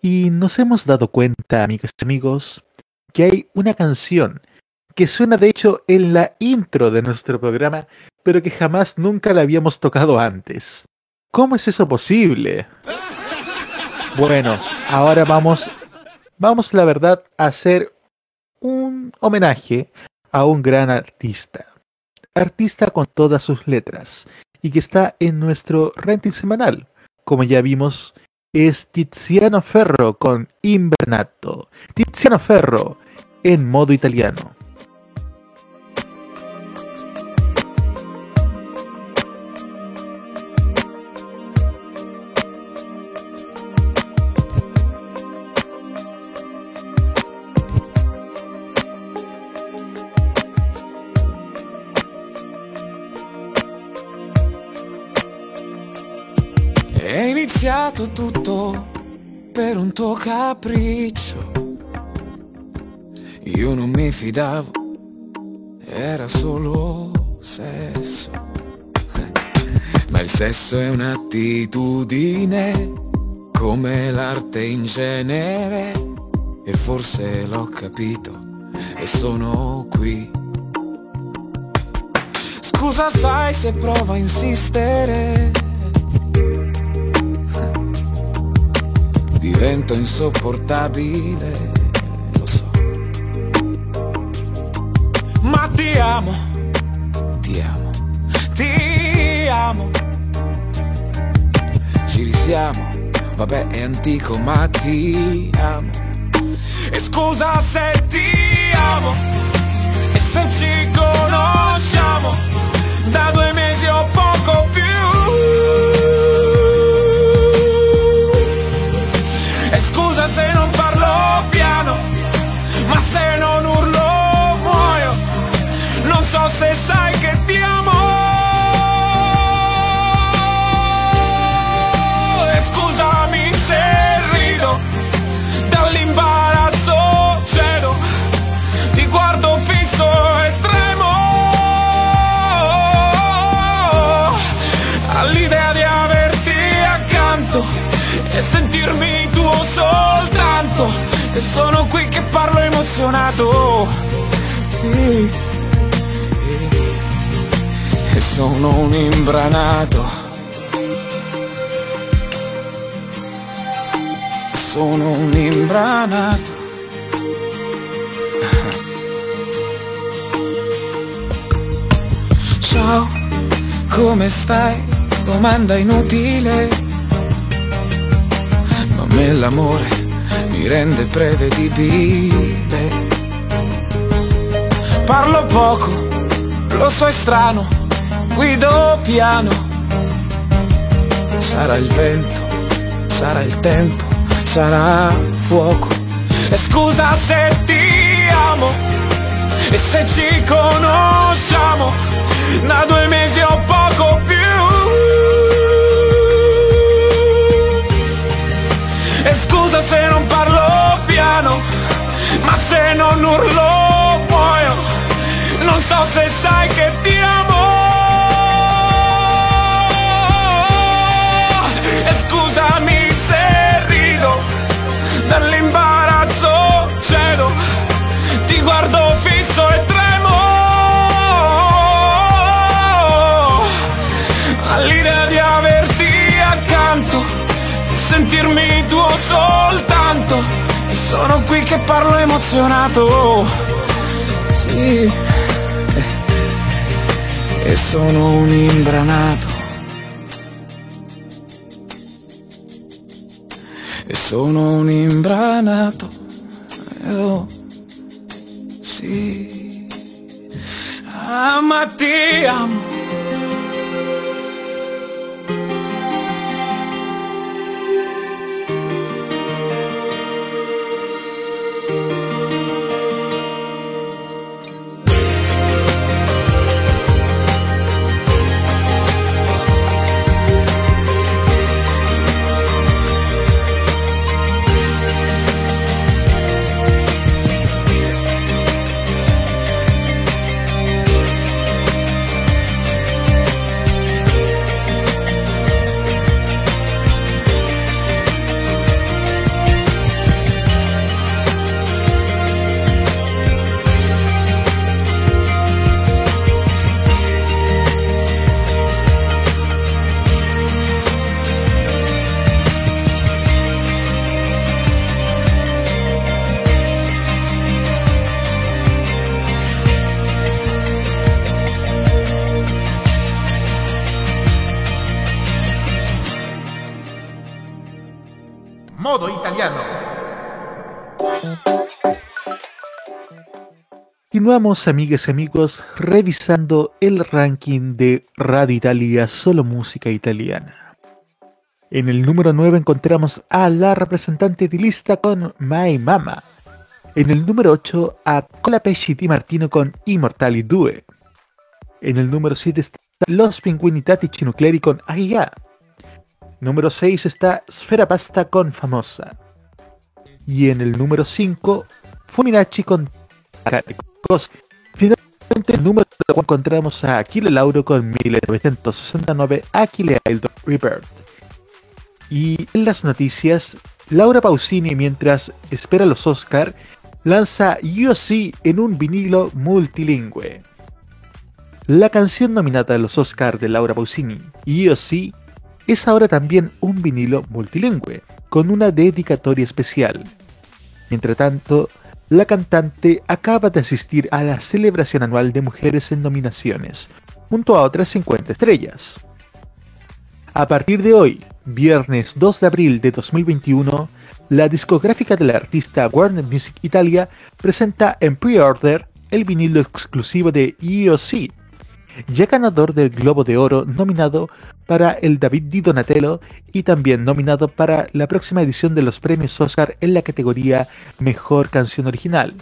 Y nos hemos dado cuenta, amigas y amigos, que hay una canción que suena de hecho en la intro de nuestro programa, pero que jamás nunca la habíamos tocado antes. ¿Cómo es eso posible? Bueno, ahora vamos vamos la verdad a hacer un homenaje a un gran artista. Artista con todas sus letras y que está en nuestro renting semanal. Como ya vimos, es Tiziano Ferro con Invernato. Tiziano Ferro en modo italiano. Iniziato tutto per un tuo capriccio. Io non mi fidavo, era solo sesso. Ma il sesso è un'attitudine, come l'arte in genere. E forse l'ho capito e sono qui. Scusa sai se provo a insistere divento insopportabile, lo so. Ma ti amo, ti amo, ti amo. Ci risiamo, vabbè è antico ma ti amo. E scusa se ti amo, e se ci conosciamo, da due mesi o poco più. Ma Sì. e sono un imbranato. Sono un imbranato. Ciao come stai? Domanda inutile. Ma me l'amore rende prevedibile. Parlo poco, lo so è strano, guido piano, sarà il vento, sarà il tempo, sarà fuoco. E scusa se ti amo e se ci conosciamo da due mesi o poco più. E scusa se non parlo piano, ma se non urlo muoio. Non so se sai che ti amo. E scusami se rido, dall'imbarazzo sentirmi tuo soltanto. E sono qui che parlo emozionato. Sì. E sono un imbranato. E sono un imbranato. Oh, Continuamos, amigas y amigos, revisando el ranking de Radio Italia, solo música italiana. En el número 9 encontramos a la representante de lista con My Mama. En el número 8 a Colapesci Di Martino con Immortali 2. En el número 7 está Los Pinguini Tattici Nucleari con Aia. Número 6 está Sfera Pasta con Famosa. Y en el número 5, Fuminachi con Finalmente, en el número 4 encontramos a Aquile Lauro con 1969 Aquile Idol Rebirth. Y en las noticias, Laura Pausini, mientras espera los Oscar, lanza See en un vinilo multilingüe. La canción nominada a los Oscar de Laura Pausini, See, es ahora también un vinilo multilingüe, con una dedicatoria especial. Mientras tanto, la cantante acaba de asistir a la celebración anual de mujeres en nominaciones, junto a otras 50 estrellas. A partir de hoy, viernes 2 de abril de 2021, la discográfica de la artista Warner Music Italia presenta en pre-order el vinilo exclusivo de EOC, ya ganador del Globo de Oro nominado para el David Di Donatello y también nominado para la próxima edición de los premios Oscar en la categoría Mejor Canción Original.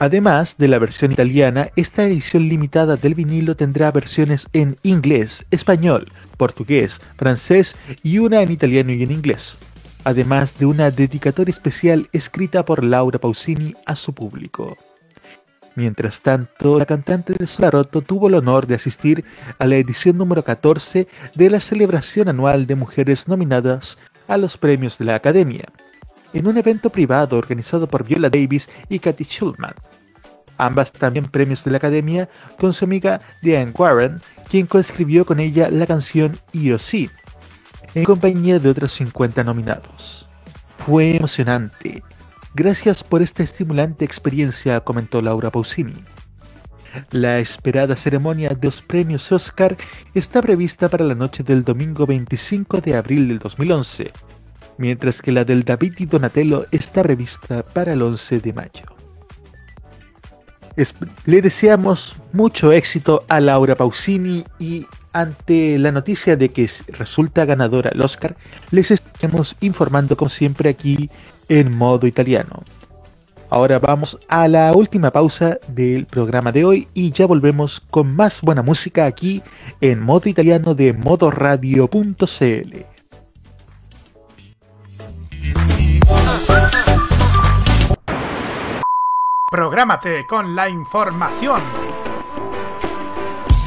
Además de la versión italiana, esta edición limitada del vinilo tendrá versiones en inglés, español, portugués, francés y una en italiano y en inglés, además de una dedicatoria especial escrita por Laura Pausini a su público. Mientras tanto, la cantante de Solaroto tuvo el honor de asistir a la edición número 14 de la celebración anual de mujeres nominadas a los premios de la Academia, en un evento privado organizado por Viola Davis y Kathy Schulman. Ambas también premios de la Academia con su amiga Diane Warren, quien coescribió con ella la canción EOC, en compañía de otros 50 nominados. Fue emocionante, Gracias por esta estimulante experiencia, comentó Laura Pausini. La esperada ceremonia de los premios Oscar está prevista para la noche del domingo 25 de abril del 2011, mientras que la del David y Donatello está prevista para el 11 de mayo. Le deseamos mucho éxito a Laura Pausini y ante la noticia de que resulta ganadora el Oscar, les estamos informando como siempre aquí en modo italiano. Ahora vamos a la última pausa del programa de hoy y ya volvemos con más buena música aquí en modo italiano de modoradio.cl. Prográmate con la información.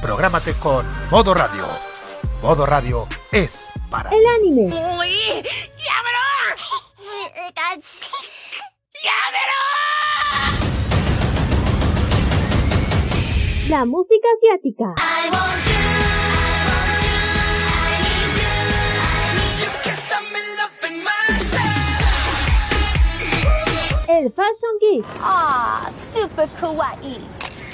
Prográmate con Modo Radio Modo Radio es para el anime. ¡Uy! ¡Llámelo! ¡Llámelo! La música asiática. El Fashion Geek. Ah, super kawaii.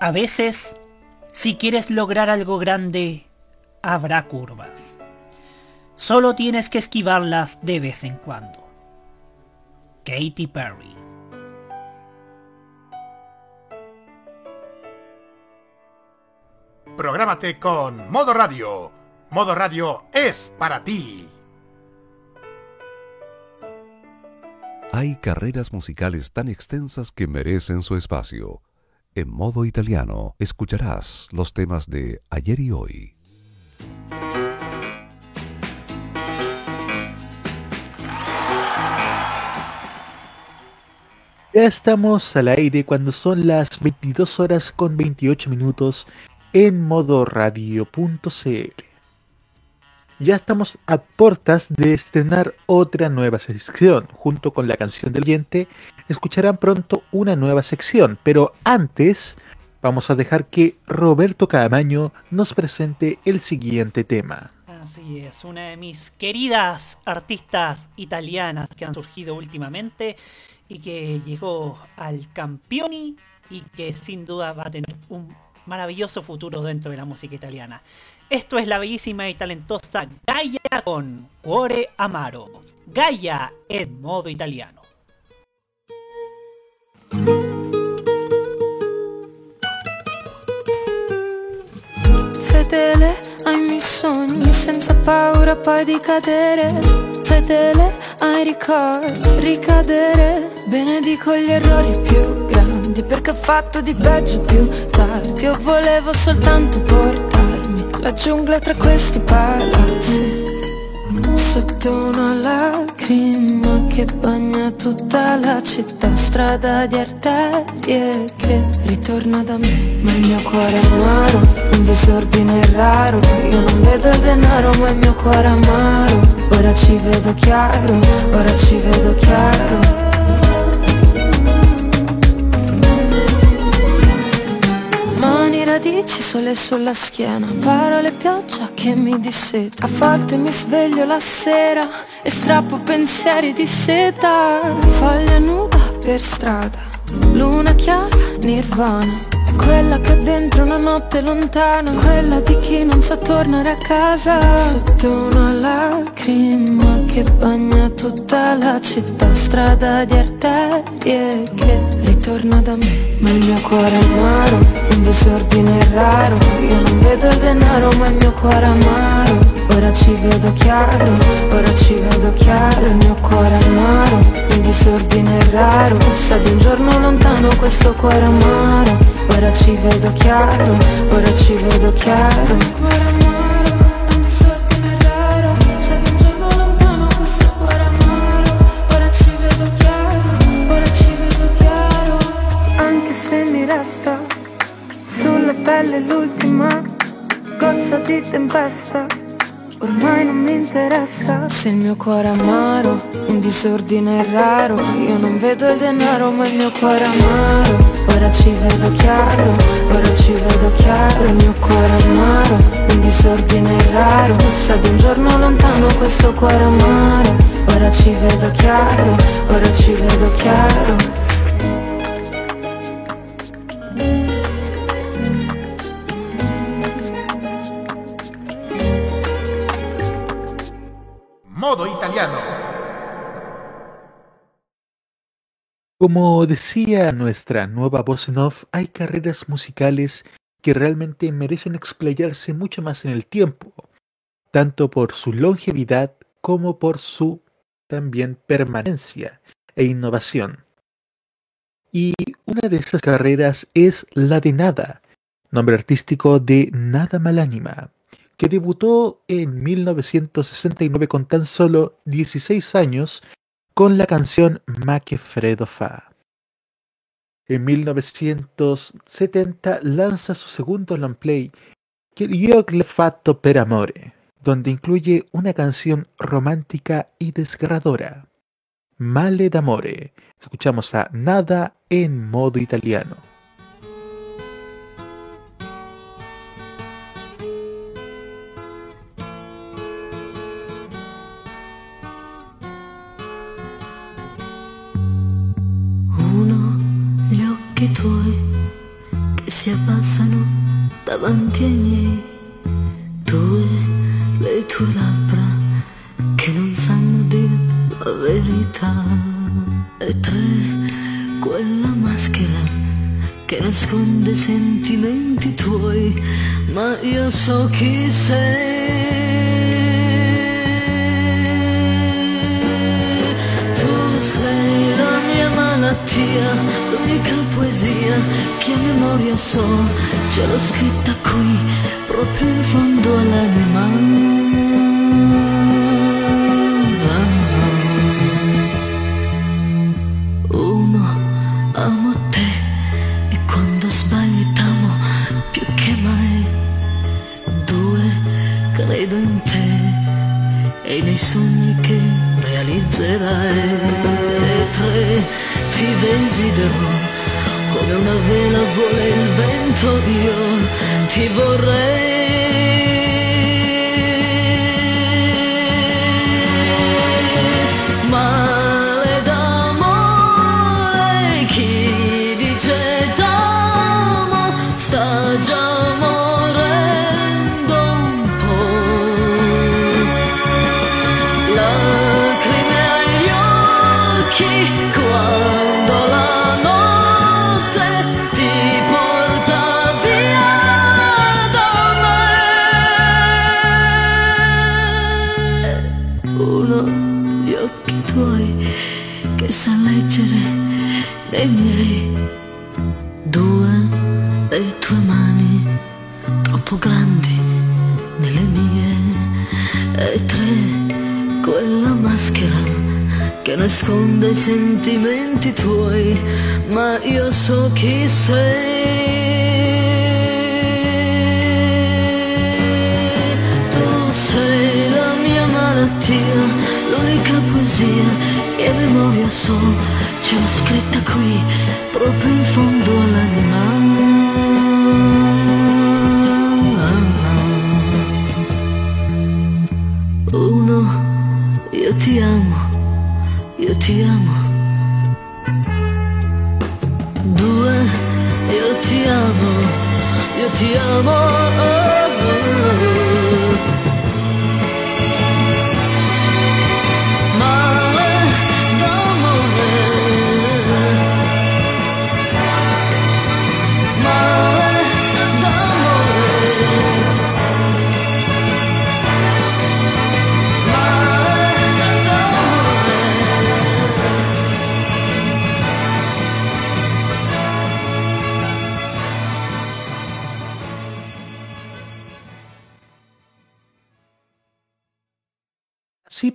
A veces si quieres lograr algo grande, habrá curvas. Solo tienes que esquivarlas de vez en cuando. Katy Perry. Prográmate con Modo Radio. Modo Radio es para ti. Hay carreras musicales tan extensas que merecen su espacio. En modo italiano escucharás los temas de ayer y hoy. Ya estamos al aire cuando son las 22 horas con 28 minutos en modo radio.cl. Ya estamos a puertas de estrenar otra nueva sección. Junto con la canción del oyente, escucharán pronto una nueva sección. Pero antes, vamos a dejar que Roberto Camaño nos presente el siguiente tema. Así es, una de mis queridas artistas italianas que han surgido últimamente y que llegó al Campioni y que sin duda va a tener un maravilloso futuro dentro de la música italiana. Esto es la bellísima y talentosa Gaia con Cuore Amaro. Gaia en modo italiano. Fedele ai miei sogni senza paura poi di cadere. Fedele ai ricordi ricadere. Benedico gli errori più grandi perché ho fatto di peggio più tardi. Io volevo soltanto portarmi la giungla tra questi palazzi Sotto una lacrima che bagna tutta la città. Strada di arterie che ritorna da me Ma il mio cuore amaro, un disordine raro. Io non vedo il denaro ma il mio cuore amaro. Ora ci vedo chiaro, ora ci vedo chiaro radici, sole sulla schiena. Parole, pioggia che mi disseta. A volte mi sveglio la sera E strappo pensieri di seta. Foglia nuda per strada Luna chiara, nirvana. Quella che dentro una notte lontana. Quella di chi non sa tornare a casa. Sotto una lacrima che bagna tutta la città Strada di arterie che ritorna da me. Ma il mio cuore è amaro, un disordine raro. Io non vedo il denaro ma il mio cuore è amaro. Ora ci vedo chiaro, ora ci vedo chiaro. Il mio cuore è amaro, un disordine raro. Sa di un giorno lontano questo cuore amaro. Ora ci vedo chiaro, ora ci vedo chiaro pelle l'ultima goccia di tempesta. Ormai non mi interessa Se il mio cuore è amaro, un disordine raro. Io non vedo il denaro ma il mio cuore è amaro. Ora ci vedo chiaro, ora ci vedo chiaro. Il mio cuore è amaro, un disordine raro. Sa di un giorno lontano questo cuore amaro. Ora ci vedo chiaro, ora ci vedo chiaro Como decía nuestra nueva voz en off, hay carreras musicales que realmente merecen explayarse mucho más en el tiempo, tanto por su longevidad como por su también permanencia e innovación. Y una de esas carreras es la de Nada, nombre artístico de Nada Malánima, que debutó en 1969 con tan solo 16 años con la canción Ma che freddo fa. En 1970 lanza su segundo long play, le fatto per amore, donde incluye una canción romántica y desgarradora, Male d'amore. Escuchamos a Nada en modo italiano. Si abbassano davanti ai miei. Due, le tue labbra che non sanno dire la verità. E tre, quella maschera che nasconde sentimenti tuoi, ma io so chi sei. Mia malattia, l'unica poesia che a memoria so, ce l'ho scritta qui, proprio in fondo all'anima. Uno, amo te e quando sbagli t'amo più che mai. Due, credo in te e nei sogni che realizzerai. E tre, ti desidero come una vela vuole il vento, io ti vorrei. Che nasconde i sentimenti tuoi, ma io so chi sei. Tu sei la mia malattia, l'unica poesia che memoria so, ce l'ho scritta qui, proprio in fondo all'anima. Uno, io ti amo, eu te amo. Eu te amo, eu te amo. Oh, oh, oh.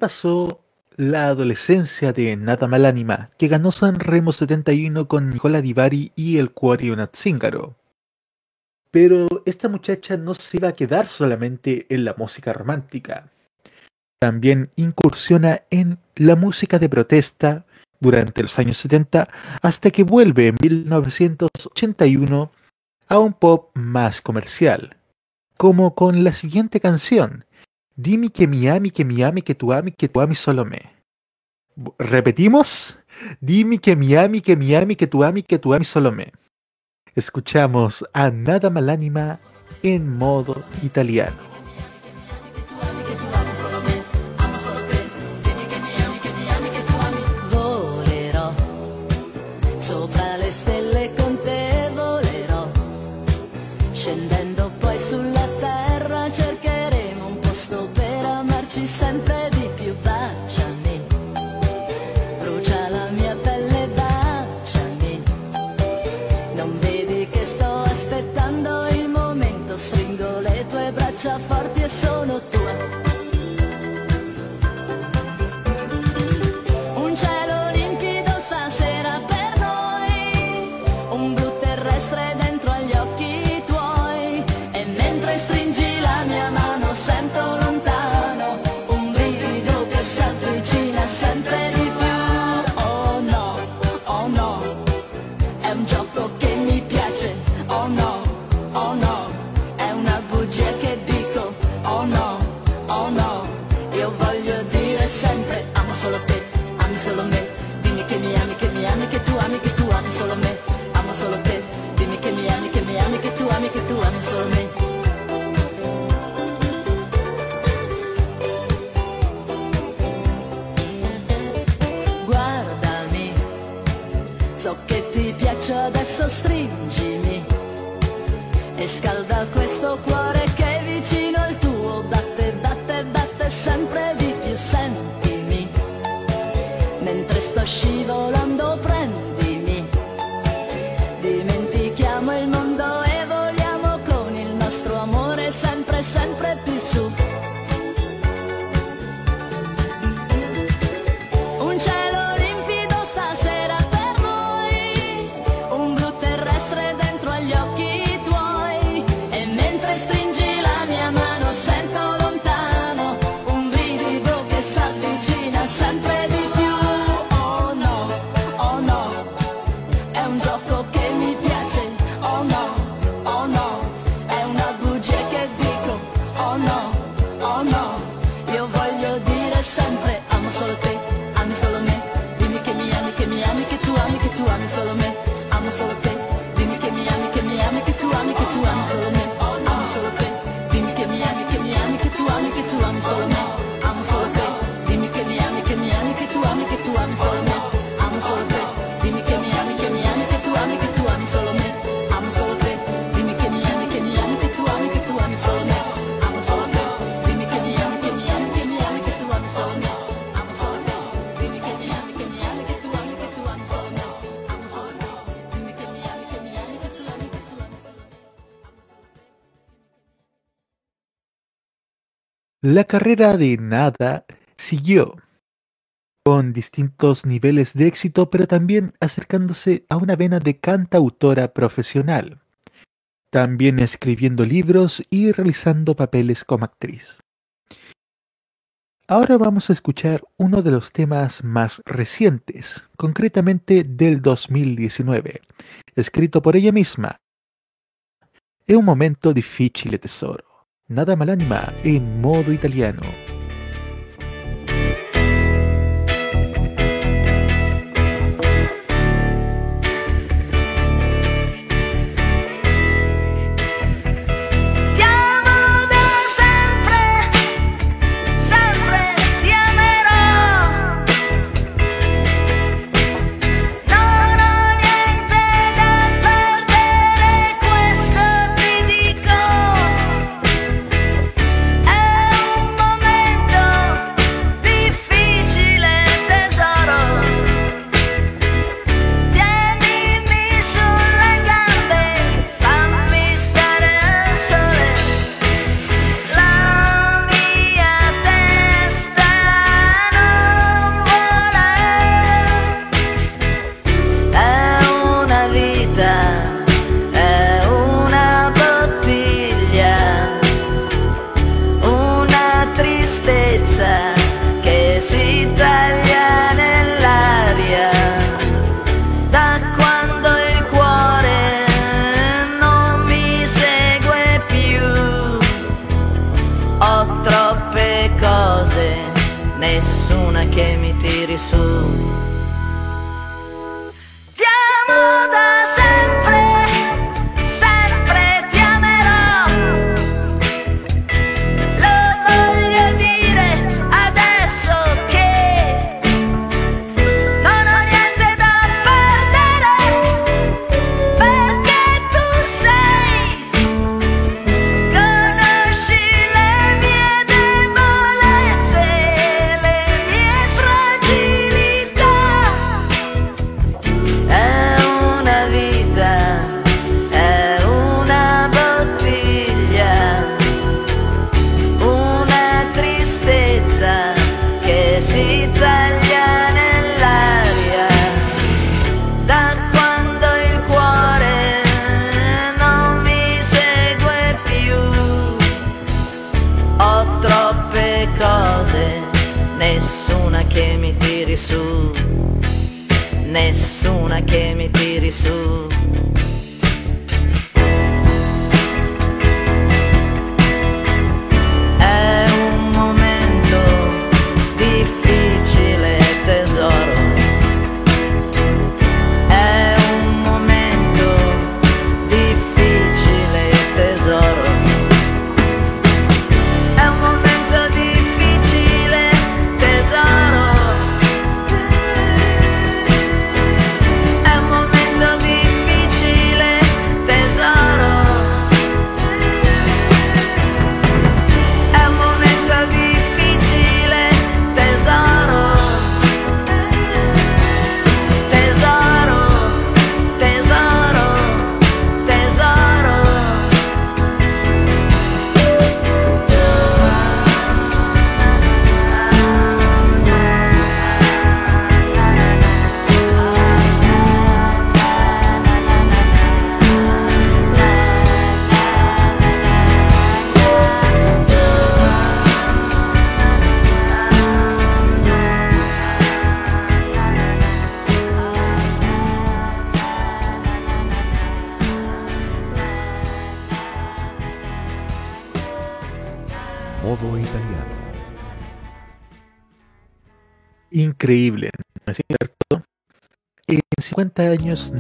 pasó la adolescencia de Nata Malánima, que ganó San Remo 71 con Nicola Divari y el Cuario Natsingaro. Pero esta muchacha no se iba a quedar solamente en la música romántica. También incursiona en la música de protesta durante los años 70 hasta que vuelve en 1981 a un pop más comercial, como con la siguiente canción, Dime que mi ami, que mi ami, que tu ami, que tu ami solo me. Repetimos. Dime que mi ami, que mi ami, que tu ami, que tu ami solo me. Escuchamos a Nada Malánima en modo italiano. forti e sono tua. adesso stringimi e scalda questo cuore che è vicino al tuo batte, batte, batte sempre di più, sempre. La carrera de Nada siguió con distintos niveles de éxito, pero también acercándose a una vena de cantautora profesional, también escribiendo libros y realizando papeles como actriz. Ahora vamos a escuchar uno de los temas más recientes, concretamente del 2019, escrito por ella misma. Es un momento difícil, tesoro. Nada mal anima en modo italiano.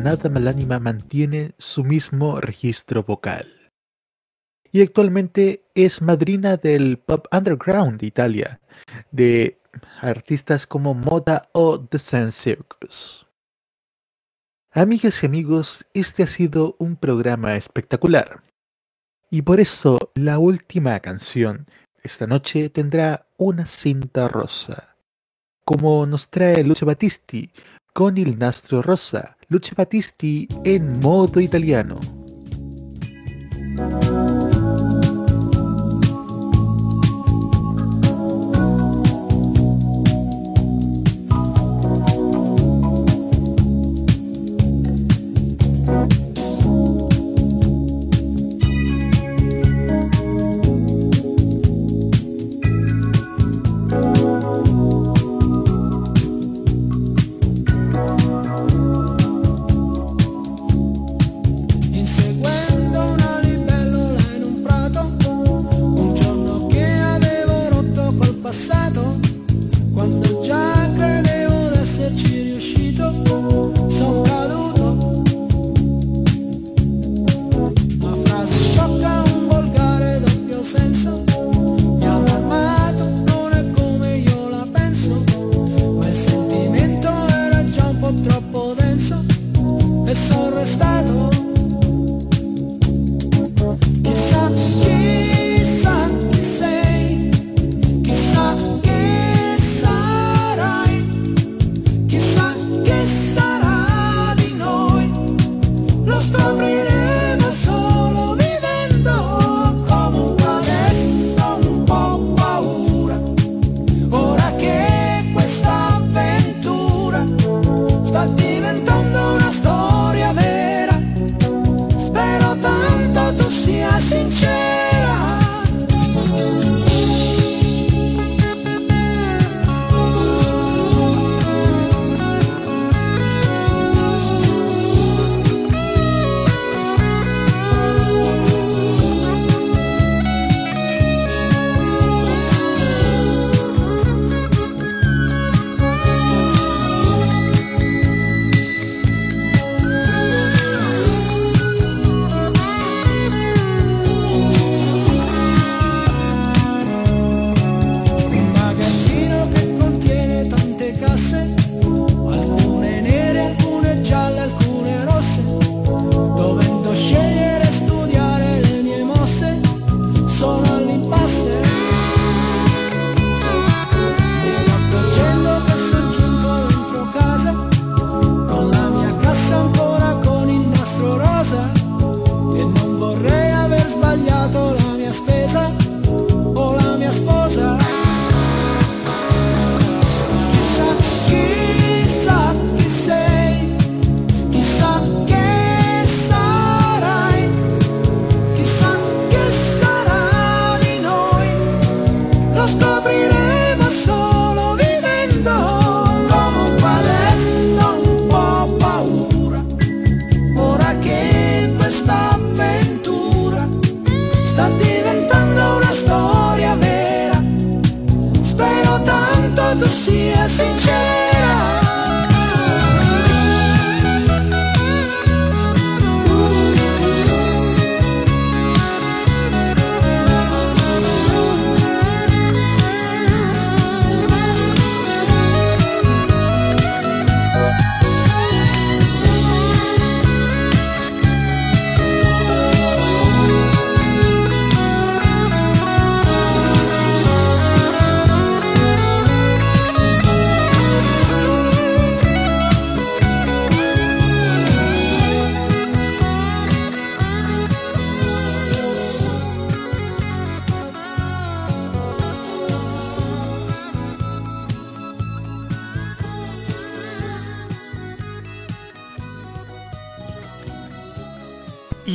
Nada Malanima mantiene su mismo registro vocal. Y actualmente es madrina del pop underground de Italia, de artistas como Moda o The Sand Circus. Amigas y amigos, este ha sido un programa espectacular. Y por eso la última canción esta noche tendrá una cinta rosa, como nos trae Lucio Battisti con il nastro rosa, Lucio Battisti in modo italiano.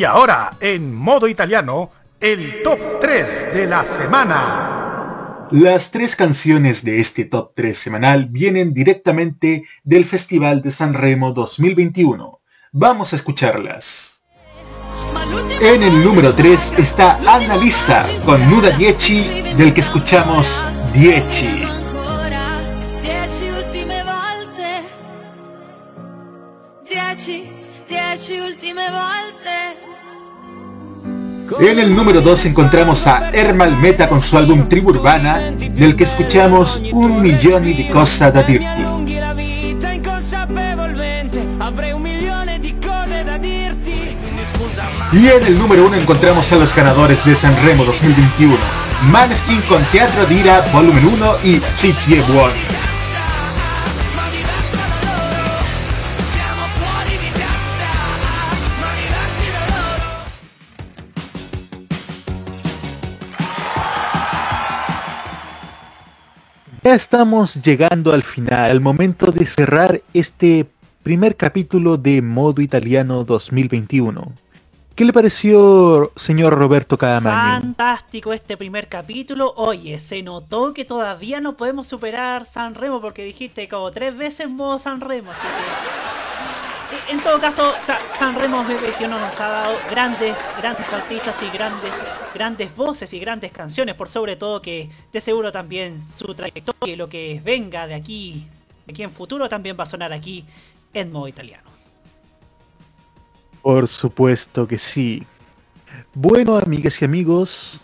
Ahora, en modo italiano, el top 3 de la semana. Las tres canciones de este top 3 semanal vienen directamente del Festival de San Remo 2021. Vamos a escucharlas. En el número 3 está Annalisa con Nuda Dieci, del que escuchamos Dieci. dieci ultime volte En el número 2 encontramos a Ermal Meta con su álbum Tribu Urbana, del que escuchamos Un millón di cosa da dirti. Lunghi la vita inconsapevolmente Avrei un milione di cose da dirti Y en el número 1 encontramos a los ganadores de Sanremo 2021, Maneskin con Teatro Dira Volumen 1 y Zitti e Ya estamos llegando al final, al momento de cerrar este primer capítulo de Modo Italiano 2021. ¿Qué le pareció, señor Roberto Cadamaño? Fantástico este primer capítulo. Oye, se notó que todavía no podemos superar San Remo porque dijiste como tres veces modo San Remo. Así que, en todo caso, Sa- San Remo 2021 nos ha dado grandes, grandes artistas y grandes, grandes voces y grandes canciones. Por sobre todo que de seguro también su trayectoria y lo que venga de aquí, de aquí en futuro también va a sonar aquí en modo italiano. Por supuesto que sí. Bueno, amigas y amigos,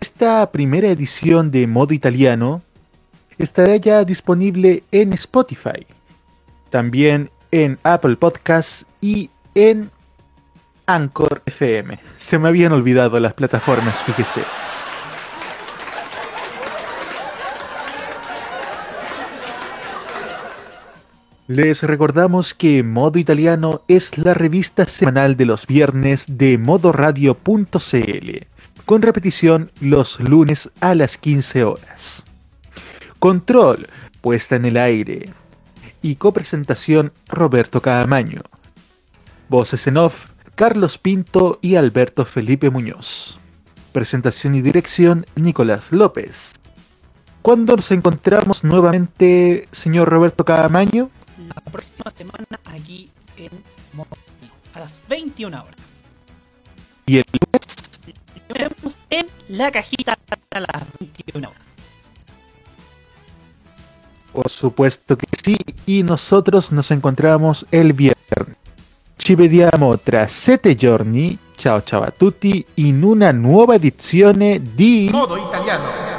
esta primera edición de Modo Italiano estará ya disponible en Spotify, también en Apple Podcasts y en Anchor FM. Se me habían olvidado las plataformas, fíjese. Les recordamos que Modo Italiano es la revista semanal de los viernes de modoradio.cl, con repetición los lunes a las 15 horas. Control, puesta en el aire. Y copresentación Roberto Caamaño. Voces en off, Carlos Pinto y Alberto Felipe Muñoz. Presentación y dirección Nicolás López. ¿Cuándo nos encontramos nuevamente, señor Roberto Caamaño? la próxima semana aquí en Modo a las 21 horas. Y el Nos vemos en la cajita a las 21 horas. Por supuesto que sí, y nosotros nos encontramos el viernes. Ci vediamo tra sette giorni, ciao ciao a tutti, in una nuova edizione di... Modo italiano.